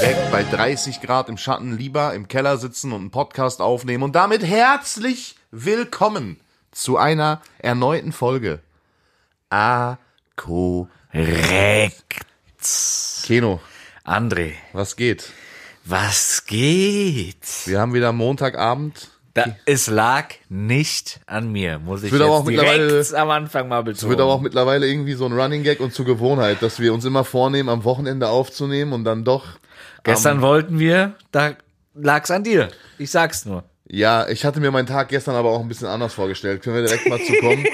weg bei 30 Grad im Schatten lieber im Keller sitzen und einen Podcast aufnehmen und damit herzlich willkommen zu einer erneuten Folge. A Korrekt. Keno, André, was geht? was geht? Wir haben wieder Montagabend. Da, es lag nicht an mir, muss ich wird aber auch jetzt direkt am Anfang mal Es betonen. wird aber auch mittlerweile irgendwie so ein Running Gag und zur Gewohnheit, dass wir uns immer vornehmen, am Wochenende aufzunehmen und dann doch. Gestern wollten wir, da lag's an dir. Ich sag's nur. Ja, ich hatte mir meinen Tag gestern aber auch ein bisschen anders vorgestellt. Können wir direkt mal zu kommen?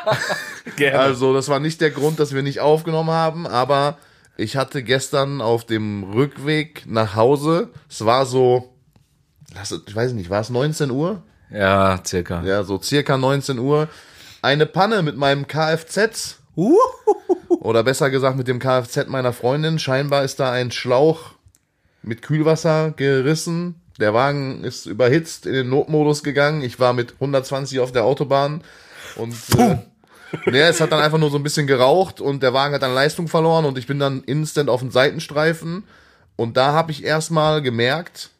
Gerne. Also, das war nicht der Grund, dass wir nicht aufgenommen haben, aber ich hatte gestern auf dem Rückweg nach Hause, es war so, ich weiß nicht, war es 19 Uhr? ja, circa. Ja, so circa 19 Uhr. Eine Panne mit meinem Kfz. Oder besser gesagt mit dem Kfz meiner Freundin. Scheinbar ist da ein Schlauch mit Kühlwasser gerissen. Der Wagen ist überhitzt in den Notmodus gegangen. Ich war mit 120 auf der Autobahn und äh, nee, es hat dann einfach nur so ein bisschen geraucht und der Wagen hat dann Leistung verloren und ich bin dann instant auf den Seitenstreifen und da habe ich erstmal gemerkt,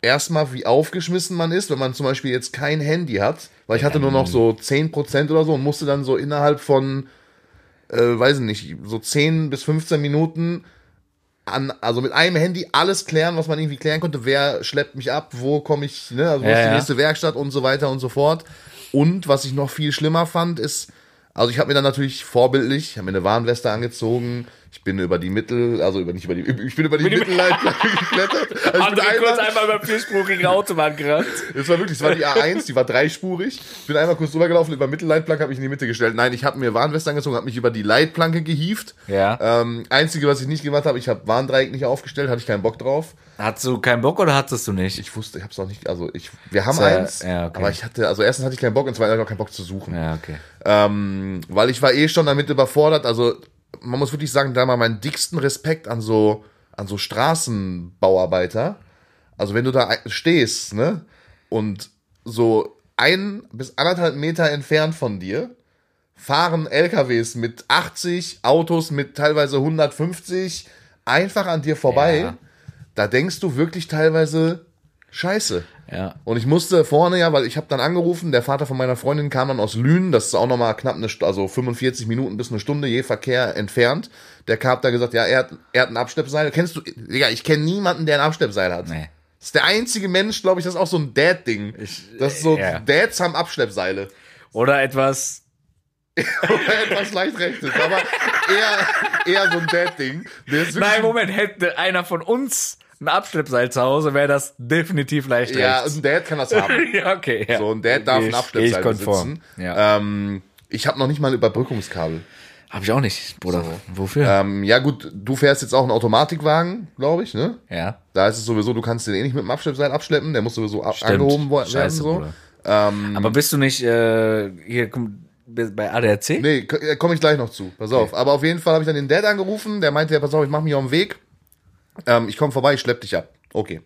erstmal wie aufgeschmissen man ist, wenn man zum Beispiel jetzt kein Handy hat, weil ich hatte nur noch so 10% oder so und musste dann so innerhalb von, äh, weiß ich nicht, so 10 bis 15 Minuten an, also mit einem Handy alles klären, was man irgendwie klären konnte. Wer schleppt mich ab? Wo komme ich? Ne? Also wo Ja, ist die ja. nächste Werkstatt und so weiter und so fort. Und was ich noch viel schlimmer fand, ist, also ich habe mir dann natürlich vorbildlich, habe mir eine Warnweste angezogen. Ich bin über die Mittel, also über nicht über die, ich bin über die Mittelleitplanke geklettert. Also ich bin André kurz einmal, einmal über vierspurige Autobahn gerannt. es war wirklich, es war die A1, die war dreispurig. Bin einmal kurz drüber gelaufen, über Mittelleitplanke, habe ich in die Mitte gestellt. Nein, ich habe mir Warnweste angezogen, habe mich über die Leitplanke gehievt. Ja. Ähm, einzige, was ich nicht gemacht habe, ich habe Warndreieck nicht aufgestellt, hatte ich keinen Bock drauf. Hattest du keinen Bock oder hattest du nicht? Ich wusste, ich habe es auch nicht, also ich, wir haben Sehr- eins, ja, okay. aber ich hatte, also erstens hatte ich keinen Bock und zweitens hatte ich auch keinen Bock zu suchen. ja, okay. Ähm, weil ich war eh schon damit überfordert, also man muss wirklich sagen, da mal meinen dicksten Respekt an so, an so Straßenbauarbeiter. Also wenn du da stehst, ne, und so ein bis anderthalb Meter entfernt von dir fahren LKWs mit 80, Autos mit teilweise 150 einfach an dir vorbei. Ja. Da denkst du wirklich teilweise Scheiße. Ja. Und ich musste vorne ja, weil ich habe dann angerufen, der Vater von meiner Freundin kam dann aus Lünen, das ist auch nochmal knapp eine, also 45 Minuten bis eine Stunde je Verkehr entfernt. Der hat da gesagt, ja, er hat, er hat ein Abschleppseil. Kennst du, Digga, ich kenne niemanden, der ein Abschleppseil hat. Nee. Das ist der einzige Mensch, glaube ich, das ist auch so ein Dad-Ding. Das ist so, ja. Dads haben Abschleppseile. Oder etwas. Etwas leicht rechtes, aber eher, eher so ein Dad-Ding. Nein, Moment, hätte einer von uns ein Abschleppseil zu Hause, wäre das definitiv leicht Ja, rechts. ein Dad kann das haben. ja, okay. Ja. So, ein Dad darf Geh ein ich- Abschleppseil ich besitzen. Ja. Ähm, ich habe noch nicht mal ein Überbrückungskabel. Hab ich auch nicht, Bruder. Wofür? Ähm, ja gut, du fährst jetzt auch einen Automatikwagen, glaube ich, ne? ja. Da ist es sowieso, du kannst den eh nicht mit dem Abschleppseil abschleppen, der muss sowieso ab Stimmt. angehoben werden. Scheiße, So. Bruder. Aber bist du nicht äh, hier komm, bei ADAC? Nee, komme ich gleich noch zu. Pass auf. Aber auf jeden Fall habe ich dann den Dad angerufen, der meinte, ja, pass auf, ich mache mich auf den Weg. Ähm, ich komme vorbei, ich schlepp dich ab. Okay.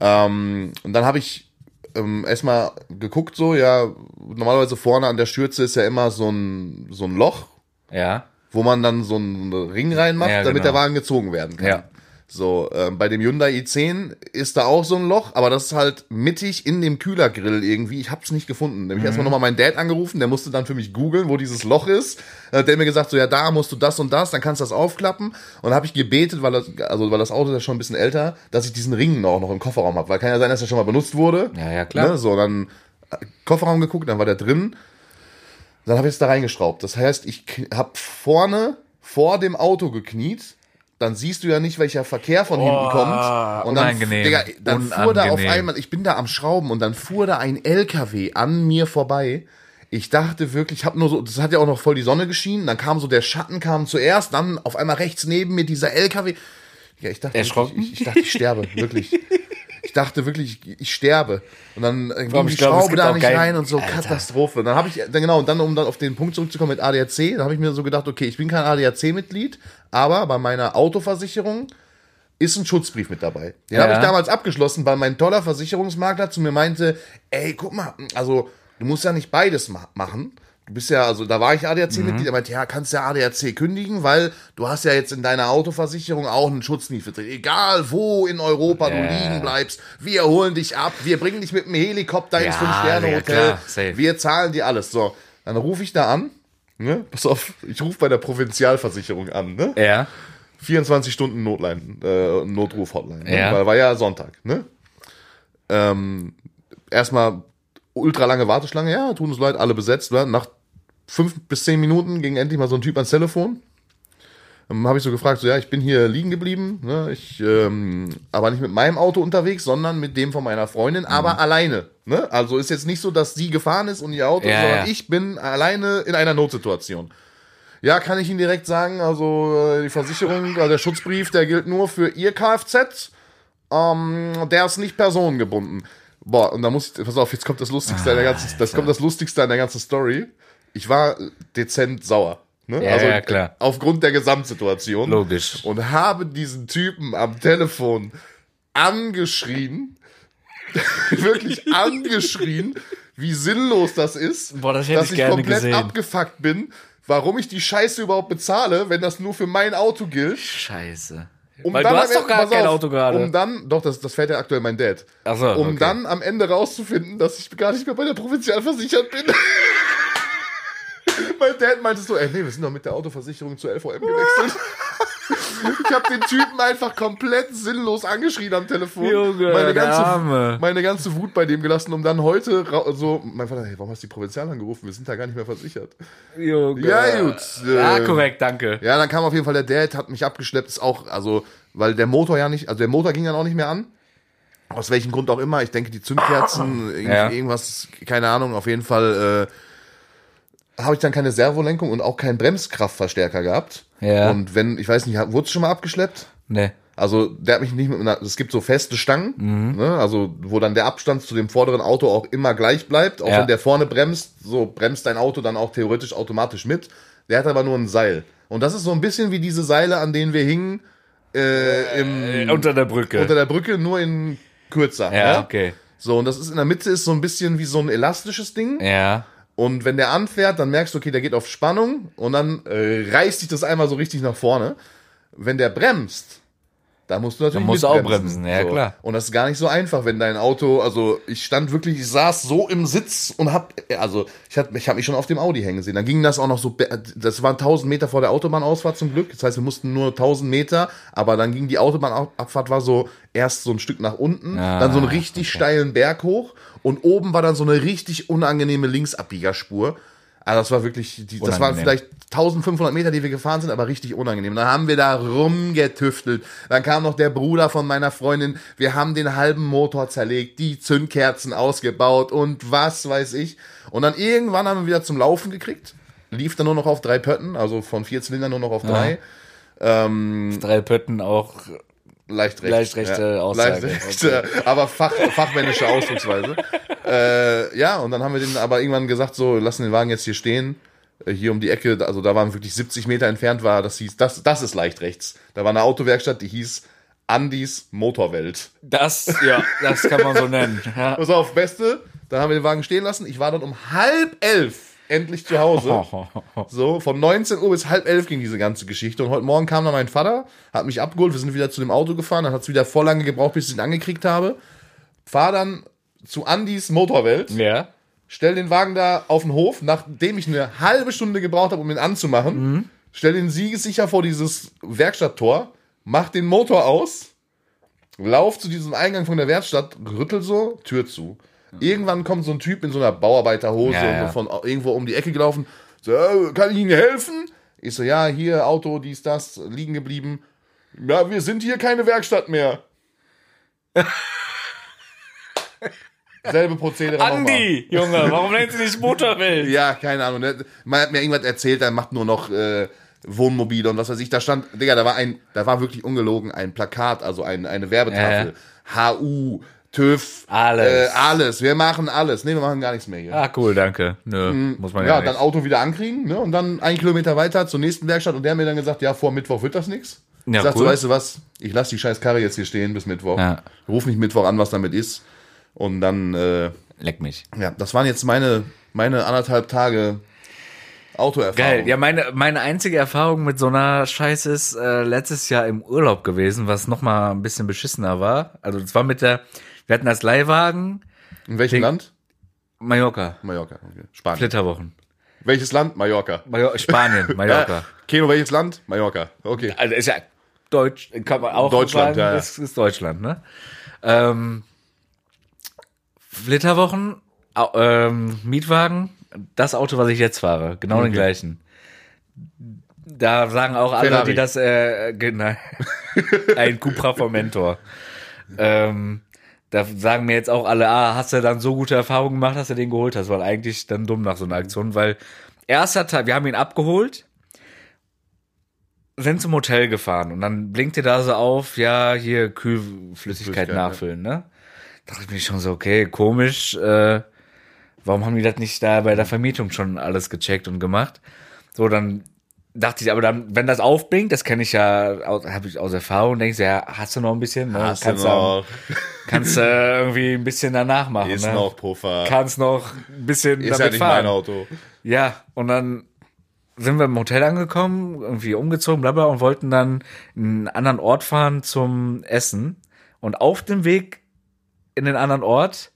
Ähm, und dann habe ich ähm, erstmal geguckt, so, ja, normalerweise vorne an der Schürze ist ja immer so ein, so ein Loch, Ja. wo man dann so einen Ring reinmacht, Ja, damit genau. der Wagen gezogen werden kann. Ja. So, ähm, bei dem Hyundai i10 ist da auch so ein Loch, aber das ist halt mittig in dem Kühlergrill irgendwie. Ich hab's nicht gefunden. Nämlich Mhm. erstmal nochmal meinen Dad angerufen, der musste dann für mich googeln, wo dieses Loch ist. Äh, der hat mir gesagt, so ja, da musst du das und das, dann kannst du das aufklappen. Und habe ich gebetet, weil das, also weil das Auto ist ja schon ein bisschen älter, dass ich diesen Ring auch noch im Kofferraum habe. Weil kann ja sein, dass er schon mal benutzt wurde. Ja, ja, klar. Ne? So, dann äh, Kofferraum geguckt, dann war der drin. Dann habe ich es da reingeschraubt. Das heißt, ich habe vorne vor dem Auto gekniet. Dann siehst du ja nicht, welcher Verkehr von hinten kommt. Und dann, unangenehm. Digga, dann fuhr da auf Unangenehm. einmal, ich bin da am Schrauben und dann fuhr da ein LKW an mir vorbei. Ich dachte wirklich, ich habe nur so, das hat ja auch noch voll die Sonne geschienen. Dann kam so der Schatten kam zuerst, dann auf einmal rechts neben mir dieser LKW. Ja, ich dachte, Erschrocken? wirklich, ich, ich dachte, ich sterbe, wirklich. Ich dachte wirklich, ich, ich sterbe. Und dann ging ich die glaube, es Schraube da nicht kein- rein und so, Alter. Katastrophe. Dann habe ich, dann genau, und dann, um dann auf den Punkt zurückzukommen mit ADAC, dann habe ich mir so gedacht, okay, ich bin kein ADAC-Mitglied, aber bei meiner Autoversicherung ist ein Schutzbrief mit dabei. Den Ja. habe ich damals abgeschlossen, weil mein toller Versicherungsmakler zu mir meinte, ey, guck mal, also du musst ja nicht beides ma machen. Du bist ja, also da war ich ADAC-Mitglied, er meinte, ja, kannst ja ADAC kündigen, weil du hast ja jetzt in deiner Autoversicherung auch einen Schutz nie vertreten. Egal wo in Europa du Ja. liegen bleibst, wir holen dich ab, wir bringen dich mit dem Helikopter ins Ja, Fünf-Sterne-Hotel, ja, wir zahlen dir alles. So, dann rufe ich da an, ne, pass auf, ich rufe bei der Provinzialversicherung an, ne, Ja. 24 Stunden Notline, äh, Notruf-Hotline, ne? Ja. weil war ja Sonntag, ne? Ähm, erstmal ultra lange Warteschlange, ja, tut uns leid, alle besetzt, ne? nach fünf bis zehn Minuten ging endlich mal so ein Typ ans Telefon. Dann habe ich so gefragt, so ja, ich bin hier liegen geblieben, ne? ich, ähm, aber nicht mit meinem Auto unterwegs, sondern mit dem von meiner Freundin, aber alleine. Ne? Also ist jetzt nicht so, dass sie gefahren ist und ihr Auto, Ja, sondern ja. ich bin alleine in einer Notsituation. Ja, kann ich Ihnen direkt sagen, also äh, die Versicherung, also der Schutzbrief, der gilt nur für Ihr Kfz, ähm, der ist nicht personengebunden. Boah, und da muss ich, pass auf, jetzt kommt das Lustigste an der ganzen, das kommt das Lustigste an der ganzen Story. Ich war dezent sauer. Ne? Ja, ja, klar. Aufgrund der Gesamtsituation. Logisch. Und habe diesen Typen am Telefon angeschrien, wirklich angeschrien, wie sinnlos das ist, Boah, das hätte dass ich ich komplett gesehen. abgefuckt bin, warum ich die Scheiße überhaupt bezahle, wenn das nur für mein Auto gilt. Scheiße. Um Weil dann du hast doch Ende- gar kein auf, Auto gerade. Um dann, doch, das, das fährt ja aktuell mein Dad. Ach so, um okay. dann am Ende rauszufinden, dass ich gar nicht mehr bei der Provinzial versichert bin. mein Dad meinte so, ey, nee, wir sind doch mit der Autoversicherung zur LVM gewechselt. ich habe den Typen einfach komplett sinnlos angeschrien am Telefon. Junge, meine, ganze, Arme. meine ganze Wut bei dem gelassen, um dann heute so, mein Vater, hey, warum hast du die Provinzial angerufen? Wir sind da gar nicht mehr versichert. Junge. Ja, gut. Ja, äh, korrekt, danke. ja, dann kam auf jeden Fall der Dad, hat mich abgeschleppt, ist auch, also, weil der Motor ja nicht, also der Motor ging dann auch nicht mehr an. Aus welchem Grund auch immer. Ich denke, die Zündkerzen, Ja. irgendwas, keine Ahnung, auf jeden Fall äh, habe ich dann keine Servolenkung und auch keinen Bremskraftverstärker gehabt. Ja. Und wenn, ich weiß nicht, wurde es schon mal abgeschleppt? Nee. Also der hat mich nicht mit einer, es gibt so feste Stangen, ne, also wo dann der Abstand zu dem vorderen Auto auch immer gleich bleibt, auch Ja. wenn der vorne bremst, so bremst dein Auto dann auch theoretisch automatisch mit. Der hat aber nur ein Seil. Und das ist so ein bisschen wie diese Seile, an denen wir hingen äh, im, Unter der Brücke. unter der Brücke, nur in kürzer. ja, okay. So, und das ist in der Mitte ist so ein bisschen wie so ein elastisches Ding. Ja. Und wenn der anfährt, dann merkst du, okay, der geht auf Spannung und dann äh, reißt sich das einmal so richtig nach vorne. Wenn der bremst, da musst du natürlich Dann musst du auch bremsen, ja, so. klar. Und das ist gar nicht so einfach, wenn dein Auto, also ich stand wirklich, ich saß so im Sitz und hab, also ich hab, ich hab mich schon auf dem Audi hängen sehen. Dann ging das auch noch so, das waren 1000 Meter vor der Autobahnausfahrt zum Glück. Das heißt, wir mussten nur 1000 Meter, aber dann ging die Autobahnabfahrt war so erst so ein Stück nach unten, Ah, dann so einen richtig steilen Berg hoch und oben war dann so eine richtig unangenehme Linksabbiegerspur. Also das war wirklich, die, das waren vielleicht 1500 Meter, die wir gefahren sind, aber richtig unangenehm. Dann haben wir da rumgetüftelt. Dann kam noch der Bruder von meiner Freundin. Wir haben den halben Motor zerlegt, die Zündkerzen ausgebaut und was weiß ich. Und dann irgendwann haben wir wieder zum Laufen gekriegt. Lief dann nur noch auf drei Pötten, also von vier Zylindern nur noch auf drei. Drei Pötten auch. Leicht recht. Leicht rechte Aussage. Leicht rechte, aber fach, fachmännische Ausdrucksweise. äh, ja, und dann haben wir den aber irgendwann gesagt, so, lassen den Wagen jetzt hier stehen. Äh, Hier um die Ecke, also da waren wirklich 70 Meter entfernt war, das hieß, das, das ist leicht rechts. Da war eine Autowerkstatt, die hieß Andis Motorwelt. Das, ja, das kann man so nennen. Ja. Pass auf, Beste, dann haben wir den Wagen stehen lassen. Ich war dann um halb elf endlich zu Hause. So, von 19 Uhr bis halb elf ging diese ganze Geschichte. Und heute Morgen kam dann mein Vater, hat mich abgeholt, wir sind wieder zu dem Auto gefahren, dann hat es wieder voll lange gebraucht, bis ich ihn angekriegt habe. Fahr dann zu Andis Motorwelt, Ja. stell den Wagen da auf den Hof, nachdem ich eine halbe Stunde gebraucht habe, um ihn anzumachen, stell den siegessicher vor dieses Werkstatttor, mach den Motor aus, lauf zu diesem Eingang von der Werkstatt, rüttel so, Tür zu. Irgendwann kommt so ein Typ in so einer Bauarbeiterhose Ja, ja. von irgendwo um die Ecke gelaufen. So, äh, kann ich Ihnen helfen? Ich so, ja, hier, Auto, dies, das, liegen geblieben. Ja, wir sind hier keine Werkstatt mehr. Selbe Prozedere. Andi, Junge, warum nennt sie dich Motorwelt? Ja, keine Ahnung. ne? Man hat mir irgendwas erzählt, er macht nur noch äh, Wohnmobile und was weiß ich. Da stand, Digga, da war ein, da war wirklich ungelogen ein Plakat, also ein, eine Werbetafel. HU, TÜV, Alles. Äh, alles. Wir machen alles. Nee, wir machen gar nichts mehr hier. Ah, cool, danke. Nö, muss man ja, ja, nicht. dann Auto wieder ankriegen, ne? Und dann ein Kilometer weiter zur nächsten Werkstatt und der hat mir dann gesagt, ja, vor Mittwoch wird das nichts. Ja, ich sag so, cool. weißt du was, ich lasse die scheiß Karre jetzt hier stehen bis Mittwoch. Ja. Ruf mich Mittwoch an, was damit ist. Und dann, äh, Leck mich. ja, das waren jetzt meine, meine anderthalb Tage Autoerfahrung. Geil. Ja, meine, meine einzige Erfahrung mit so einer Scheiße ist äh, letztes Jahr im Urlaub gewesen, was noch mal ein bisschen beschissener war. Also das war mit der, wir hatten als Leihwagen In welchem Land? Mallorca, Mallorca. Okay. Spanien. Flitterwochen. Welches Land? Mallorca. Major Spanien, Mallorca. Ja. Keno, welches Land? Mallorca. Okay. Also ist ja Deutsch, kann man auch Deutschland, sagen, ja, ja. Ist, ist Deutschland, ne? Ähm, Flitterwochen, ähm, Mietwagen, das Auto, was ich jetzt fahre, genau den gleichen. Da sagen auch alle, Ferrari. die das, äh, genau, ein Cupra vom Mentor. Ähm, da sagen mir jetzt auch alle, ah, hast du dann so gute Erfahrungen gemacht, dass du den geholt hast, weil eigentlich dann dumm nach so einer Aktion, weil erster Tag, wir haben ihn abgeholt, sind zum Hotel gefahren und dann blinkte da so auf, ja, hier Kühlflüssigkeit Flüssigkeit, nachfüllen, ne? Dachte ich mir schon so, okay, komisch, äh, warum haben die das nicht da bei der Vermietung schon alles gecheckt und gemacht? So, dann dachte ich, aber dann, wenn das aufblinkt, das kenne ich ja, habe ich aus Erfahrung, denkst du, ja, hast du noch ein bisschen, ne? Hast kannst du noch? kannst du irgendwie ein bisschen danach machen, Ist ne? noch Puffer. kannst noch ein bisschen ist ja damit nicht fahren. mein Auto. Ja, und dann sind wir im Hotel angekommen, irgendwie umgezogen, bla bla, und wollten dann in einen anderen Ort fahren zum Essen. Und auf dem Weg in den anderen Ort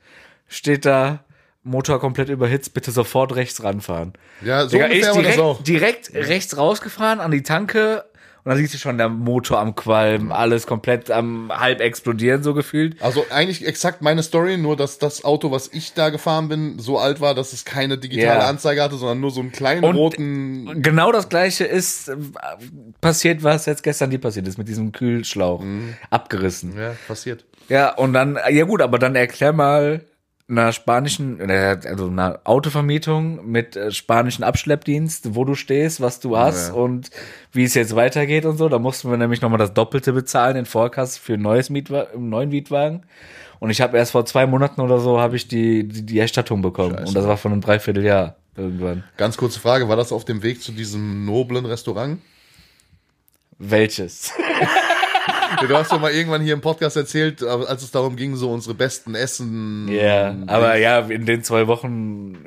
steht da Motor komplett überhitzt, bitte sofort rechts ranfahren. Ja, so Digga, ungefähr war das direkt, auch. direkt rechts rausgefahren an die Tanke und dann siehst du schon der Motor am Qualm, alles komplett am halb explodieren, so gefühlt. Also eigentlich exakt meine Story, nur dass das Auto, was ich da gefahren bin, so alt war, dass es keine digitale Ja. Anzeige hatte, sondern nur so einen kleinen Und- roten. Genau das gleiche ist äh, passiert, was jetzt gestern dir passiert ist, mit diesem Kühlschlauch. Mhm. Abgerissen. Ja, passiert. Ja, und dann, ja gut, aber dann erklär mal einer spanischen, äh, also einer Autovermietung mit äh, spanischen Abschleppdienst, wo du stehst, was du hast Ja. und wie es jetzt weitergeht und so. Da mussten wir nämlich nochmal das Doppelte bezahlen in Vorkasse für ein neues Mietwa einen neuen Mietwagen. Und ich habe erst vor zwei Monaten oder so habe ich die, die, die Erstattung bekommen. Scheiße. Und das war von einem Dreivierteljahr irgendwann. Ganz kurze Frage, war das auf dem Weg zu diesem noblen Restaurant? Welches? Du hast doch mal irgendwann hier im Podcast erzählt, als es darum ging, so unsere besten Essen. Ja, aber ja, in den zwei Wochen,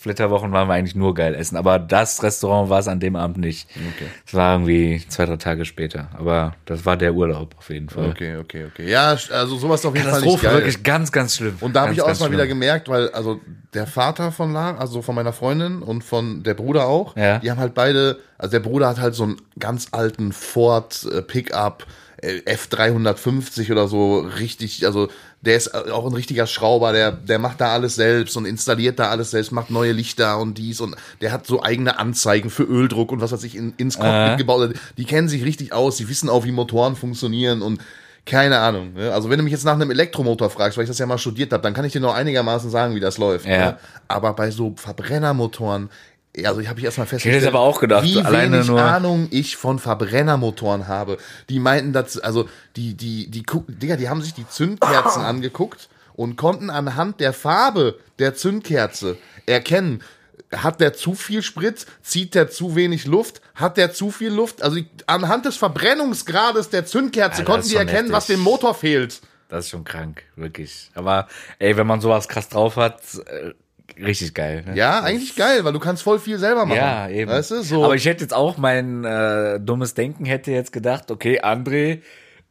Flitterwochen waren wir eigentlich nur geil essen. Aber das Restaurant war es an dem Abend nicht. Okay. Es war irgendwie zwei, drei Tage später. Aber das war der Urlaub auf jeden Fall. Okay, okay, okay. Ja, also sowas auf jeden Fall nicht geil. wirklich ganz, ganz schlimm. Und da habe ich auch ganz erstmal wieder schlimm. gemerkt, weil also der Vater von Lara, also von meiner Freundin und von der Bruder auch, Ja. die haben halt beide, also der Bruder hat halt so einen ganz alten Ford äh, Pickup F350 oder so, richtig, also der ist äh, auch ein richtiger Schrauber, der, der macht da alles selbst und installiert da alles selbst, macht neue Lichter und dies und der hat so eigene Anzeigen für Öldruck und was weiß ich in, ins Cockpit Aha. gebaut. Die kennen sich richtig aus, die wissen auch, wie Motoren funktionieren und keine Ahnung. Ne? Also wenn du mich jetzt nach einem Elektromotor fragst, weil ich das ja mal studiert habe, dann kann ich dir noch einigermaßen sagen, wie das läuft. Ja. Ne? Aber bei so Verbrennermotoren, also ich habe ich erstmal festgestellt, es aber auch gedacht, wie alleine wenig Ahnung ich von Verbrennermotoren habe. Die meinten das, also die, die, die, guck- Digga, die haben sich die Zündkerzen angeguckt und konnten anhand der Farbe der Zündkerze erkennen, hat der zu viel Sprit, zieht der zu wenig Luft, hat der zu viel Luft, also die, anhand des Verbrennungsgrades der Zündkerze Alter, konnten die erkennen, was heftig. dem Motor fehlt. Das ist schon krank, wirklich. Aber ey, wenn man sowas krass drauf hat, äh, richtig geil. Ne? Ja, eigentlich geil, weil du kannst voll viel selber machen. Ja, eben. Weißt du, so. Aber ich hätte jetzt auch mein äh, dummes Denken hätte jetzt gedacht, okay, André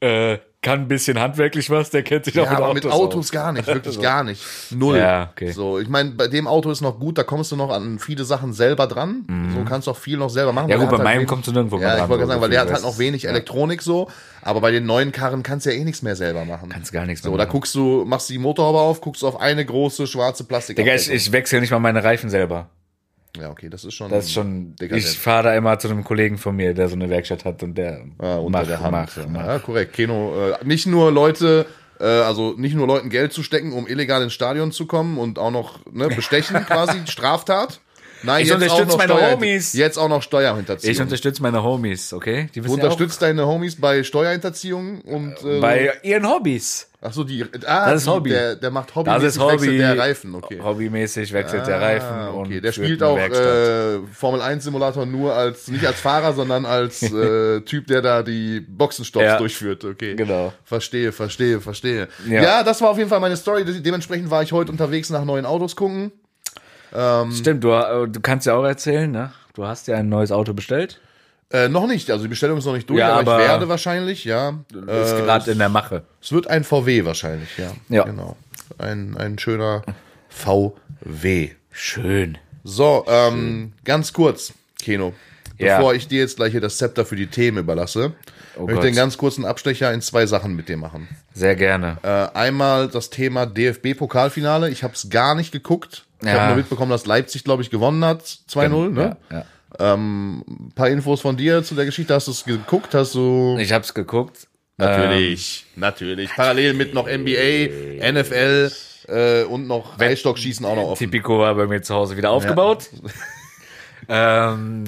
äh, kann ein bisschen handwerklich was, der kennt sich auch Ja, mit aber Autos, mit Autos aus. gar nicht, wirklich gar nicht. Null. Ja, okay. So, ich meine, bei dem Auto ist noch gut, da kommst du noch an viele Sachen selber dran. So kannst du auch viel noch selber machen. Mhm. Ja gut, bei halt meinem wenig- kommst du nirgendwo Ja, ich dran, wollte so gerade sagen, weil der hat halt noch wenig Elektronik so, aber bei den neuen Karren kannst du ja eh nichts mehr selber machen. Kannst gar nichts mehr So, da machen. guckst du, machst die Motorhaube auf, guckst auf eine große schwarze Plastik. Digga, ich, ich wechsle nicht mal meine Reifen selber. ja, okay, das ist schon. Das ist schon. dekadent. Ich fahre da immer zu einem Kollegen von mir, der so eine Werkstatt hat und der Ah, unter macht, der Hand. macht, macht. Ja, korrekt. Keno, äh, nicht nur Leute, äh, also nicht nur Leuten Geld zu stecken, um illegal ins Stadion zu kommen und auch noch ne, bestechen quasi, Straftat. Nein, Ich unterstütze meine Steuer, Homies. Jetzt auch noch Steuerhinterziehung. Ich unterstütze meine Homies, okay? Die du ja unterstützt deine Homies bei Steuerhinterziehung und äh, bei ihren Hobbys. ach so die ah, Das ist Hobby. Der, der macht Hobby, Das ist wechselt Hobby. der Reifen, okay. Hobbymäßig wechselt der Reifen Ah, und okay. Der spielt auch Werkstatt. äh, Formel 1 Simulator nur als nicht als Fahrer, sondern als äh, Typ, der da die Boxenstopps Ja. durchführt. Okay. Genau. Verstehe, verstehe, verstehe. Ja. Ja. das war auf jeden Fall meine Story. Dementsprechend war ich heute unterwegs nach neuen Autos gucken. Stimmt, du, äh, du kannst ja auch erzählen, ne? Du hast ja ein neues Auto bestellt. Äh, noch nicht, also die Bestellung ist noch nicht durch, Ja, aber, aber- ich werde wahrscheinlich, ja. Ist Äh, gerade in der Mache. es wird ein VW wahrscheinlich, ja. Ja. Genau. Ein, ein schöner VW. Schön. So, ähm, ganz kurz, Keno. Ja. Bevor ich dir jetzt gleich hier das Zepter für die Themen überlasse, Oh möchte ich einen ganz kurzen Abstecher in zwei Sachen mit dir machen. Sehr gerne. Äh, einmal das Thema DFB-Pokalfinale. Ich habe es gar nicht geguckt. Ich Ja. habe nur mitbekommen, dass Leipzig, glaube ich, gewonnen hat. 2-0, ne? Ja, ja. Ein paar Infos von dir zu der Geschichte. Hast du es geguckt? Hast du... Ich hab's geguckt. Natürlich, natürlich. Parallel mit noch NBA, NFL äh, und noch Eisstockschießen auch noch offen. Tipico war bei mir zu Hause wieder aufgebaut. ähm,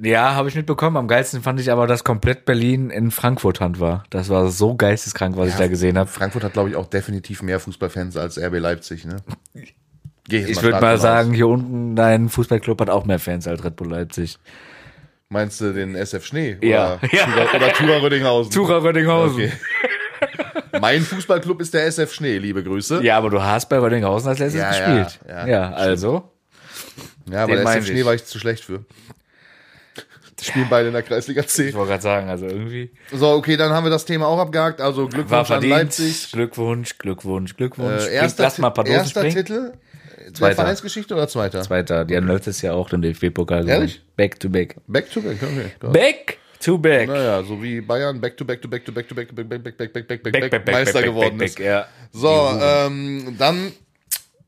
ja, habe ich mitbekommen. Am geilsten fand ich aber, dass komplett Berlin in Frankfurt Hand war. Das war so geisteskrank, was ich da gesehen habe. Frankfurt hat, glaube ich, auch definitiv mehr Fußballfans als RB Leipzig, ne? Geh Ich würde mal von aus. sagen, hier unten dein Fußballclub hat auch mehr Fans als Red Bull Leipzig. Meinst du den SF Schnee? Ja. Oder, Ja. Tura, oder Tura Rödinghausen? Tura Rödinghausen. Okay. Mein Fußballclub ist der SF Schnee, liebe Grüße. Ja, aber du hast bei Rödinghausen als letztes Ja, gespielt. ja, Ja, ja. also. Ja, aber der mein SF Schnee ich. war ich zu schlecht für. Die spielen beide in der Kreisliga C. Ich wollte gerade sagen, also irgendwie. So, okay, dann haben wir das Thema auch abgehakt. Also Glückwunsch an. Leipzig. Glückwunsch, Glückwunsch, Glückwunsch. Äh, erster Lass mal ein paar erster springen. Titel Zweiter. Vereinsgeschichte oder zweiter? Zweiter. Die haben letztes Jahr auch den DFB-Pokal gewonnen. Ehrlich? Back to back. Back to back, okay. Back to back. Naja, so wie Bayern back to back to back to back to back to back back back back back back back Back, back Meister geworden back, ist. So, ähm, dann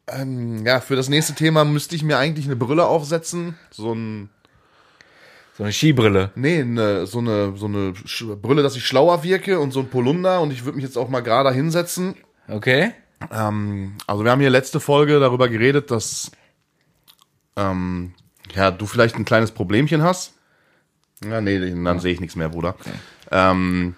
ähm, ja, für das nächste Thema müsste ich mir eigentlich eine Brille aufsetzen, so ein So eine Skibrille. nee, eine, so eine so eine Brille, dass ich schlauer wirke und so ein Polunder und ich würde mich jetzt auch mal gerade hinsetzen. Okay. Ähm, also wir haben hier letzte Folge darüber geredet, dass ähm, ja, du vielleicht ein kleines Problemchen hast. Ja, nee, dann sehe ich nichts mehr, Bruder. Ähm,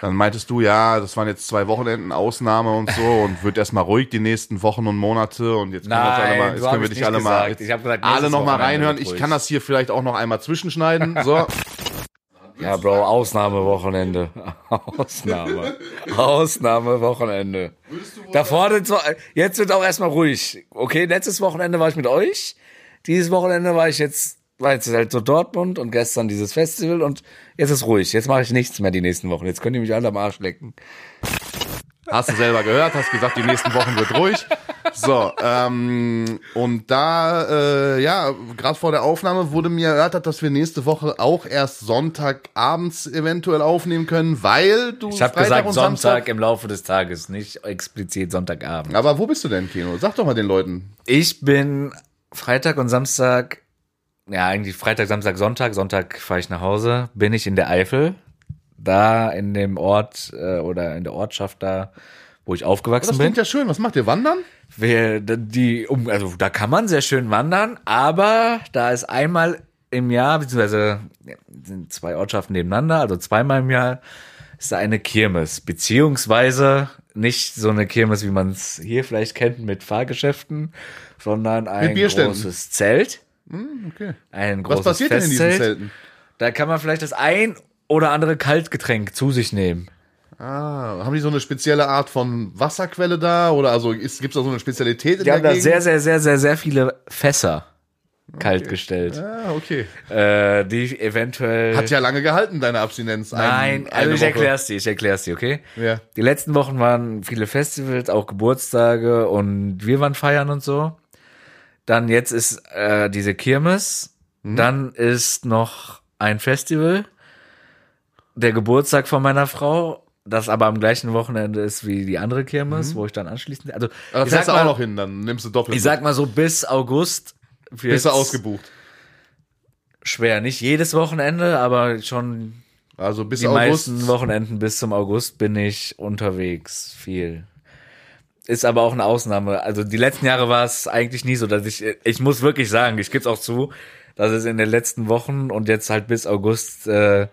dann meintest du, ja, das waren jetzt zwei Wochenenden Ausnahme und so und wird erstmal ruhig die nächsten Wochen und Monate und jetzt können wir, uns alle Nein, mal, jetzt können wir ich dich alle mal, gesagt. jetzt Ich hab gesagt, alle noch mal reinhören. Ich kann das hier vielleicht auch noch einmal zwischenschneiden. So, Ja, Bro, Ausnahmewochenende. Ausnahme. Ausnahmewochenende. Da vorne, so, jetzt wird auch erstmal ruhig. Okay, letztes Wochenende war ich mit euch. Dieses Wochenende war ich jetzt, war jetzt halt so Dortmund und gestern dieses Festival und jetzt ist ruhig. Jetzt mache ich nichts mehr die nächsten Wochen. Jetzt könnt ihr mich alle am Arsch lecken. Hast du selber gehört, hast gesagt, die nächsten Wochen wird ruhig. So, ähm, und da, äh, ja, gerade vor der Aufnahme wurde mir erörtert, dass wir nächste Woche auch erst Sonntagabends eventuell aufnehmen können, weil du Ich habe gesagt Sonntag im Laufe des Tages, nicht explizit Sonntagabend. Aber wo bist du denn, Kino? Sag doch mal den Leuten. Ich bin Freitag und Samstag, ja eigentlich Freitag, Samstag, Sonntag, Sonntag fahre ich nach Hause, bin ich in der Eifel, da in dem Ort äh, oder in der Ortschaft da, wo ich aufgewachsen Das bin. klingt ja schön. Was macht ihr? Wandern? Wir, die, um, also da kann man sehr schön wandern, aber da ist einmal im Jahr, beziehungsweise sind zwei Ortschaften nebeneinander, also zweimal im Jahr, ist da eine Kirmes, beziehungsweise nicht so eine Kirmes, wie man es hier vielleicht kennt mit Fahrgeschäften, sondern ein großes Zelt. Okay. Ein Was großes passiert denn in diesen Festzelt. Zelten? Da kann man vielleicht das ein oder andere Kaltgetränk zu sich nehmen. Ah, haben die so eine spezielle Art von Wasserquelle da? Oder also gibt es da so eine Spezialität in Die haben der da Gegend? sehr, sehr, sehr, sehr, sehr viele Fässer kalt gestellt. Ah, okay. Äh, die eventuell. Hat ja lange gehalten, deine Abstinenz. Ein- Nein, eine also ich Woche. erklär's dir, ich erklär's dir, okay? Ja. Die letzten Wochen waren viele Festivals, auch Geburtstage und wir waren feiern und so. Dann jetzt ist äh, diese Kirmes, Mhm. dann ist noch ein Festival, der Geburtstag von meiner Frau, das aber am gleichen Wochenende ist wie die andere Kirmes, wo ich dann anschließend, also Mhm. Aber ich sag, du auch mal, noch hin, dann nimmst du doppelt. ich sag mal so bis August bist du ausgebucht. schwer, nicht jedes Wochenende, aber schon Also bis die August. meisten Wochenenden bis zum August bin ich unterwegs, viel. Ist aber auch eine Ausnahme. Also die letzten Jahre war es eigentlich nie so, dass ich, ich muss wirklich sagen, ich gebe es auch zu, dass es in den letzten Wochen und jetzt halt bis August äh,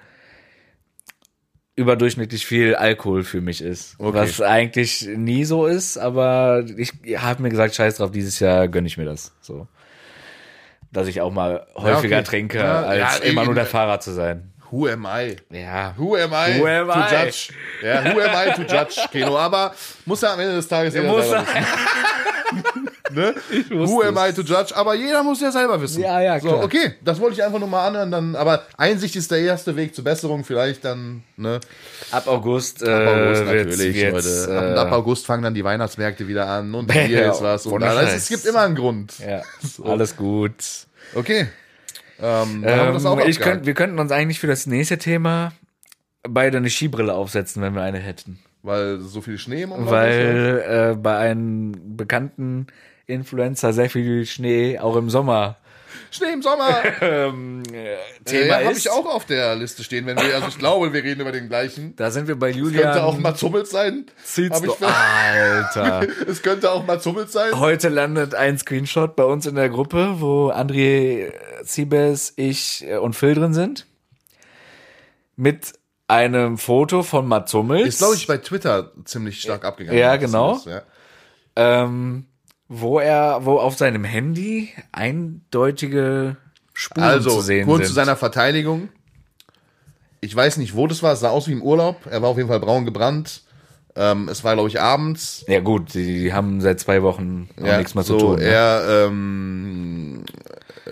überdurchschnittlich viel Alkohol für mich ist. Okay. Was eigentlich nie so ist, aber ich habe mir gesagt, scheiß drauf, dieses Jahr gönne ich mir das. So. Dass ich auch mal häufiger okay. trinke, Ja, als ja, immer nur der Fahrer zu sein. Who am I? Ja. Who am I Who am to I? judge? Ja, who am I to judge, Keno? Aber muss ja am Ende des Tages jeder muss wissen. Ne? Who am I to judge? Aber jeder muss ja selber wissen. Ja, ja, So, klar. okay, das wollte ich einfach nur mal anhören. Dann, aber Einsicht ist der erste Weg zur Besserung. Vielleicht dann, ne? Ab August, äh, Ab August wird's- natürlich, wird's, Leute. Ab, äh, ab August fangen dann die Weihnachtsmärkte wieder an und Ja, hier ist was. Und alles. Es gibt immer einen Grund. Ja, alles gut. Okay. Ähm, dann haben wir das Ähm, ich könnt, wir könnten uns eigentlich für das nächste Thema beide eine Skibrille aufsetzen, wenn wir eine hätten. Weil so viel Schnee im Umlauf ist, Weil äh, bei einem bekannten Influencer sehr viel Schnee auch im Sommer Schnee im Sommer. ähm, äh, Thema Thema ja, habe ich auch auf der Liste stehen, wenn wir, also ich glaube, wir reden über den gleichen. Da sind wir bei Julian. Könnte auch Mats Hummels sein. Zieht's ich Alter. Es könnte auch Mats Hummels sein. Heute landet ein Screenshot bei uns in der Gruppe, wo André Siebes, ich äh, und Phil drin sind. Mit einem Foto von Mats Hummels. Ist, glaube ich, bei Twitter ziemlich stark abgegangen. Ja, genau. ist, ja. ähm, wo er, wo auf seinem Handy eindeutige Spuren Also, zu sehen kurz sind. zu seiner Verteidigung. Ich weiß nicht, wo das war. Es sah aus wie im Urlaub. Er war auf jeden Fall braun gebrannt. Ähm, es war, glaube ich, abends. ja gut, die, die haben seit zwei Wochen auch nichts mehr so, zu tun. ne? Er ähm,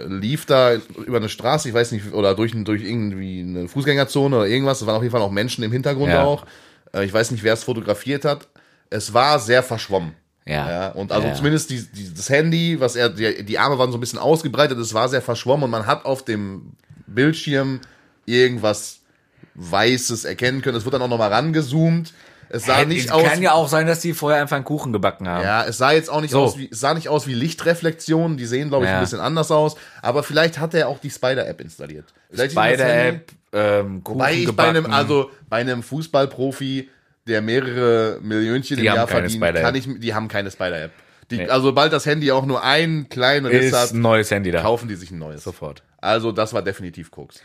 lief da über eine Straße, ich weiß nicht, oder durch, durch irgendwie eine Fußgängerzone oder irgendwas. Es waren auf jeden Fall auch Menschen im Hintergrund Ja. auch. Äh, ich weiß nicht, wer es fotografiert hat. Es war sehr verschwommen. Ja. Ja, und also Ja. zumindest die, die, das Handy, was er, die, die Arme waren so ein bisschen ausgebreitet, es war sehr verschwommen und man hat auf dem Bildschirm irgendwas Weißes erkennen können. Es wird dann auch nochmal rangezoomt. Es sah Hätte- nicht kann aus. ja auch sein, dass die vorher einfach einen Kuchen gebacken haben. Ja, es sah jetzt auch nicht So. aus wie, es sah nicht aus wie Lichtreflexionen, die sehen, glaube ich, Ja. ein bisschen anders aus. Aber vielleicht hat er auch die Spider-App installiert. Spider-App, ähm, Kuchen Wobei ich bei gebacken. einem, also bei einem Fußballprofi, der mehrere Millionchen Die im Jahr verdient, kann ich, die haben keine Spider-App. Die, Nee. Also bald das Handy auch nur einen kleinen Riss ist hat, ein neues Handy da. kaufen die sich ein neues. Sofort. Also das war definitiv Koks.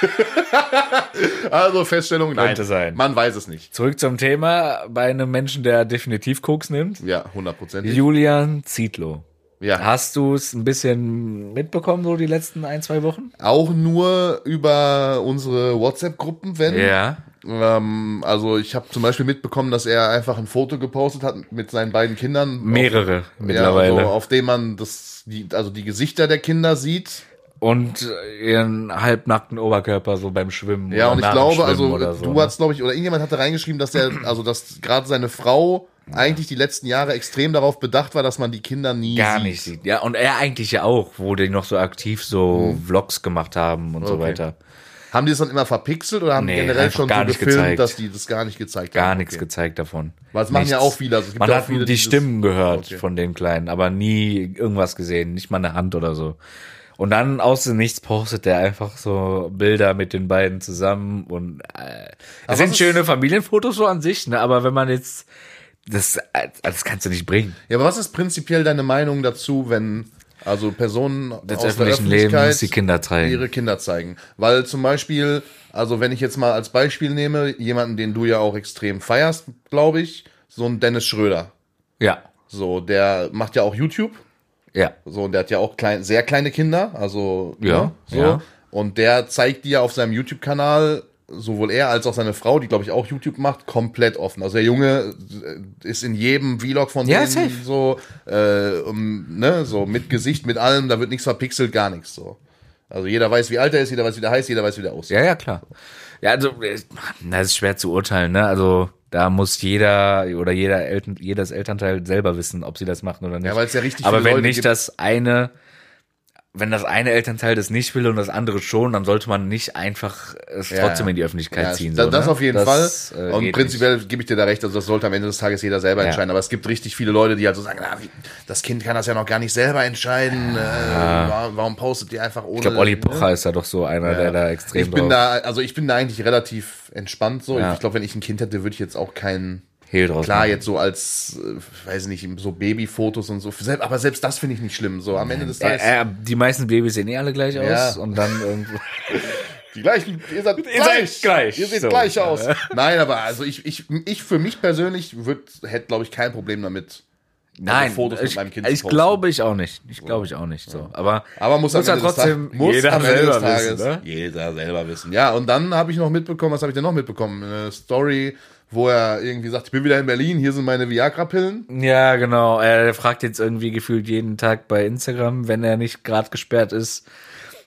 also Feststellung, nein. Könnte sein. Man weiß es nicht. Zurück zum Thema bei einem Menschen, der definitiv Koks nimmt. Ja, hundertprozentig. Julian Zietlow. Ja. Hast du es ein bisschen mitbekommen, so die letzten ein, zwei Wochen? Auch nur über unsere WhatsApp-Gruppen, wenn. Ja. Ähm, also ich habe zum Beispiel mitbekommen, dass er einfach ein Foto gepostet hat mit seinen beiden Kindern. Mehrere Auf, mittlerweile. Ja, also auf dem man das, die, also die Gesichter der Kinder sieht. Und ihren halbnackten Oberkörper so beim Schwimmen. Ja, und ich glaube, also so, du ne? hast, glaube ich, oder irgendjemand hatte reingeschrieben, dass der, also dass gerade seine Frau eigentlich die letzten Jahre extrem darauf bedacht war, dass man die Kinder nie gar sieht. nicht sieht. Ja, und er eigentlich ja auch, wo die noch so aktiv so Vlogs gemacht haben und so Hm. Okay. weiter. Haben die das dann immer verpixelt oder haben Nee, die generell schon gar so gefilmt, gezeigt. dass die das gar nicht gezeigt Gar haben? nichts Okay. gezeigt davon. Weil das machen ja auch viele. Also es gibt Man ja hat viele, die das- Stimmen gehört Okay. von den Kleinen, aber nie irgendwas gesehen, nicht mal eine Hand oder so. Und dann aus dem Nichts postet er einfach so Bilder mit den beiden zusammen und äh, es sind schöne Familienfotos so an sich, ne? Aber wenn man jetzt das, äh, das kannst du nicht bringen. Ja, aber was ist prinzipiell deine Meinung dazu, wenn also Personen Des aus der öffentlichen Öffentlichkeit Lebens die Kinder zeigen. ihre Kinder zeigen? Weil zum Beispiel, also wenn ich jetzt mal als Beispiel nehme, jemanden, den du ja auch extrem feierst, glaube ich, so ein Dennis Schröder. Ja, So, der macht ja auch YouTube. ja, So, und der hat ja auch klein, sehr kleine Kinder, also Ja, ne, so. ja. Und der zeigt die ja auf seinem YouTube-Kanal, sowohl er als auch seine Frau, die glaube ich auch YouTube macht, komplett offen. Also der Junge äh, ist in jedem Vlog von Ja, denen safe. so, äh, um, ne, so mit Gesicht, mit allem, da wird nichts verpixelt, gar nichts so. Also jeder weiß, wie alt er ist, jeder weiß, wie der heißt, jeder weiß, wie der aussieht. ja, ja, klar. Ja, also, äh, das ist schwer zu urteilen, ne? Also, da muss jeder oder jeder Eltern, jedes Elternteil selber wissen, ob sie das machen oder nicht. Ja, weil es ja richtig Aber wenn Leute nicht das eine, wenn das eine Elternteil das nicht will und das andere schon, dann sollte man nicht einfach es Ja, trotzdem in die Öffentlichkeit Ja, ziehen. da, so, das ne? auf jeden Das, Fall. äh, und prinzipiell gebe ich dir da recht, also das sollte am Ende des Tages jeder selber Ja. entscheiden. Aber es gibt richtig viele Leute, die halt so sagen, na, das Kind kann das ja noch gar nicht selber entscheiden. Äh, wa- warum postet ihr einfach ohne? Ich glaube, Olli ne? Pocher ist ja doch so einer, der da extrem Ich bin drauf da, also ich bin da eigentlich relativ entspannt so. Ich glaube, wenn ich ein Kind hätte, würde ich jetzt auch keinen Hehl draus Klar, machen. jetzt so als, äh, weiß nicht, so Babyfotos und so. Aber selbst das finde ich nicht schlimm. So am Ende des Tages. Äh, äh, die meisten Babys sehen eh alle gleich Ja. aus und dann irgendwo. Die gleichen, ihr seid Ihr seid gleich. Ihr seht So. gleich aus. Nein, aber also ich, ich, ich für mich persönlich hätte, glaube ich, kein Problem damit, Nein, Fotos mit ich, meinem Kind ich posten. glaube ich auch nicht. Ich glaube ich auch nicht. So, aber Aber muss, am ja trotzdem muss jeder selber Tages wissen, ne? jeder selber wissen. Ja, und dann habe ich noch mitbekommen, was habe ich denn noch mitbekommen? Eine Story, wo er irgendwie sagt, ich bin wieder in Berlin, hier sind meine Viagra-Pillen. Ja, genau. Er fragt jetzt irgendwie gefühlt jeden Tag bei Instagram, wenn er nicht gerade gesperrt ist,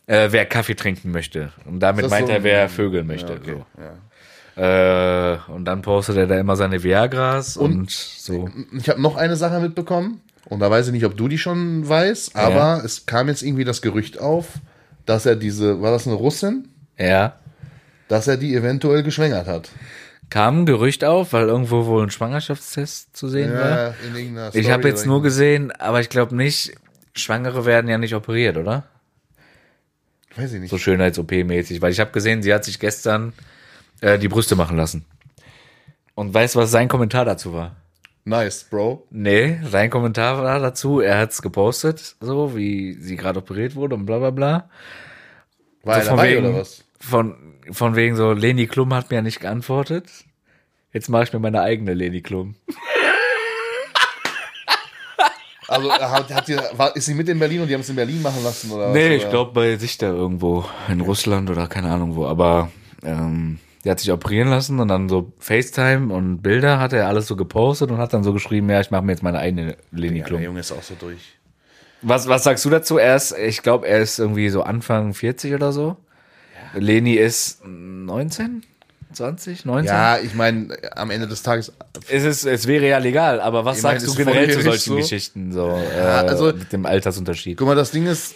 äh, wer Kaffee trinken möchte. Und damit meint so er, wer Vögeln möchte. Ja, okay, ja. Äh, und dann postet er da immer seine Viagras und, so. Ich habe noch eine Sache mitbekommen und da weiß ich nicht, ob du die schon weißt, aber Ja. es kam jetzt irgendwie das Gerücht auf, dass er diese, war das eine Russin? Ja. Dass er die eventuell geschwängert hat. Kam ein Gerücht auf, weil irgendwo wohl ein Schwangerschaftstest zu sehen war. Ja, in irgendeiner Ich Story habe jetzt nur gesehen, aber ich glaube nicht, Schwangere werden ja nicht operiert, oder? Weiß ich nicht. So Schönheits-OP-mäßig. Weil ich habe gesehen, sie hat sich gestern äh, die Brüste machen lassen. Und weißt du, was sein Kommentar dazu war? Nice, Bro. Nee, sein Kommentar war dazu, er hat's gepostet, so wie sie gerade operiert wurde und bla bla bla. War er So von dabei wegen- oder was? Von, von wegen so, Leni Klum hat mir ja nicht geantwortet. Jetzt mache ich mir meine eigene Leni Klum. Also hat, hat sie, war, ist sie mit in Berlin und die haben es in Berlin machen lassen oder Nee, was? ich oder? glaube bei sich da irgendwo in Russland oder keine Ahnung wo. Aber ähm, die hat sich operieren lassen und dann so FaceTime und Bilder hat er alles so gepostet und hat dann so geschrieben, ja, ich mache mir jetzt meine eigene Leni Ja, der. Junge ist auch so durch. Was, was sagst du dazu? Er ist, ich glaube, er ist irgendwie so Anfang 40 oder so. Leni ist 19? 20? 19? Ja, ich meine, am Ende des Tages, Es, ist, es wäre ja legal, aber was Ich sagst du generell zu solchen so? Geschichten, so Ja, äh, also- mit dem Altersunterschied? guck mal, das Ding ist,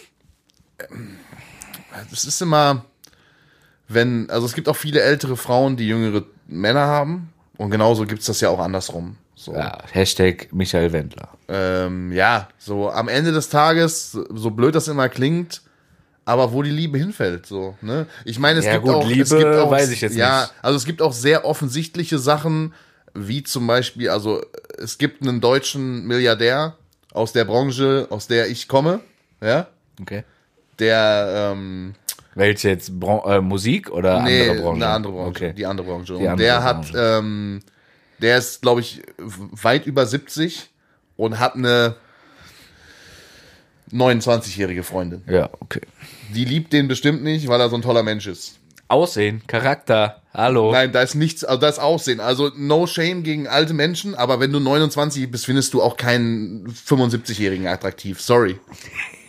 es ist immer, wenn, also es gibt auch viele ältere Frauen, die jüngere Männer haben und genauso gibt's das ja auch andersrum. So. Ja, Hashtag Michael Wendler. Ähm, ja, so am Ende des Tages, so blöd das immer klingt, aber wo die Liebe hinfällt, so, ne? Ich meine, es Ja, gibt gut, auch, es Liebe gibt auch, weiß ich jetzt ja, nicht. also es gibt auch sehr offensichtliche Sachen, wie zum Beispiel, also es gibt einen deutschen Milliardär aus der Branche, aus der ich komme, ja, Okay. der, ähm, Welche jetzt? Bron äh, Musik oder nee, andere Branche? eine andere Branche, Okay. die andere Branche. Und Die andere der hat, Branche. ähm, der ist, glaube ich, weit über 70 und hat eine 29-jährige Freundin. Ja, okay. Die liebt den bestimmt nicht, weil er so ein toller Mensch ist. Aussehen, Charakter, hallo. Nein, da ist nichts, also da ist Aussehen. Also no shame gegen alte Menschen, aber wenn du 29 bist, findest du auch keinen 75-Jährigen attraktiv. Sorry.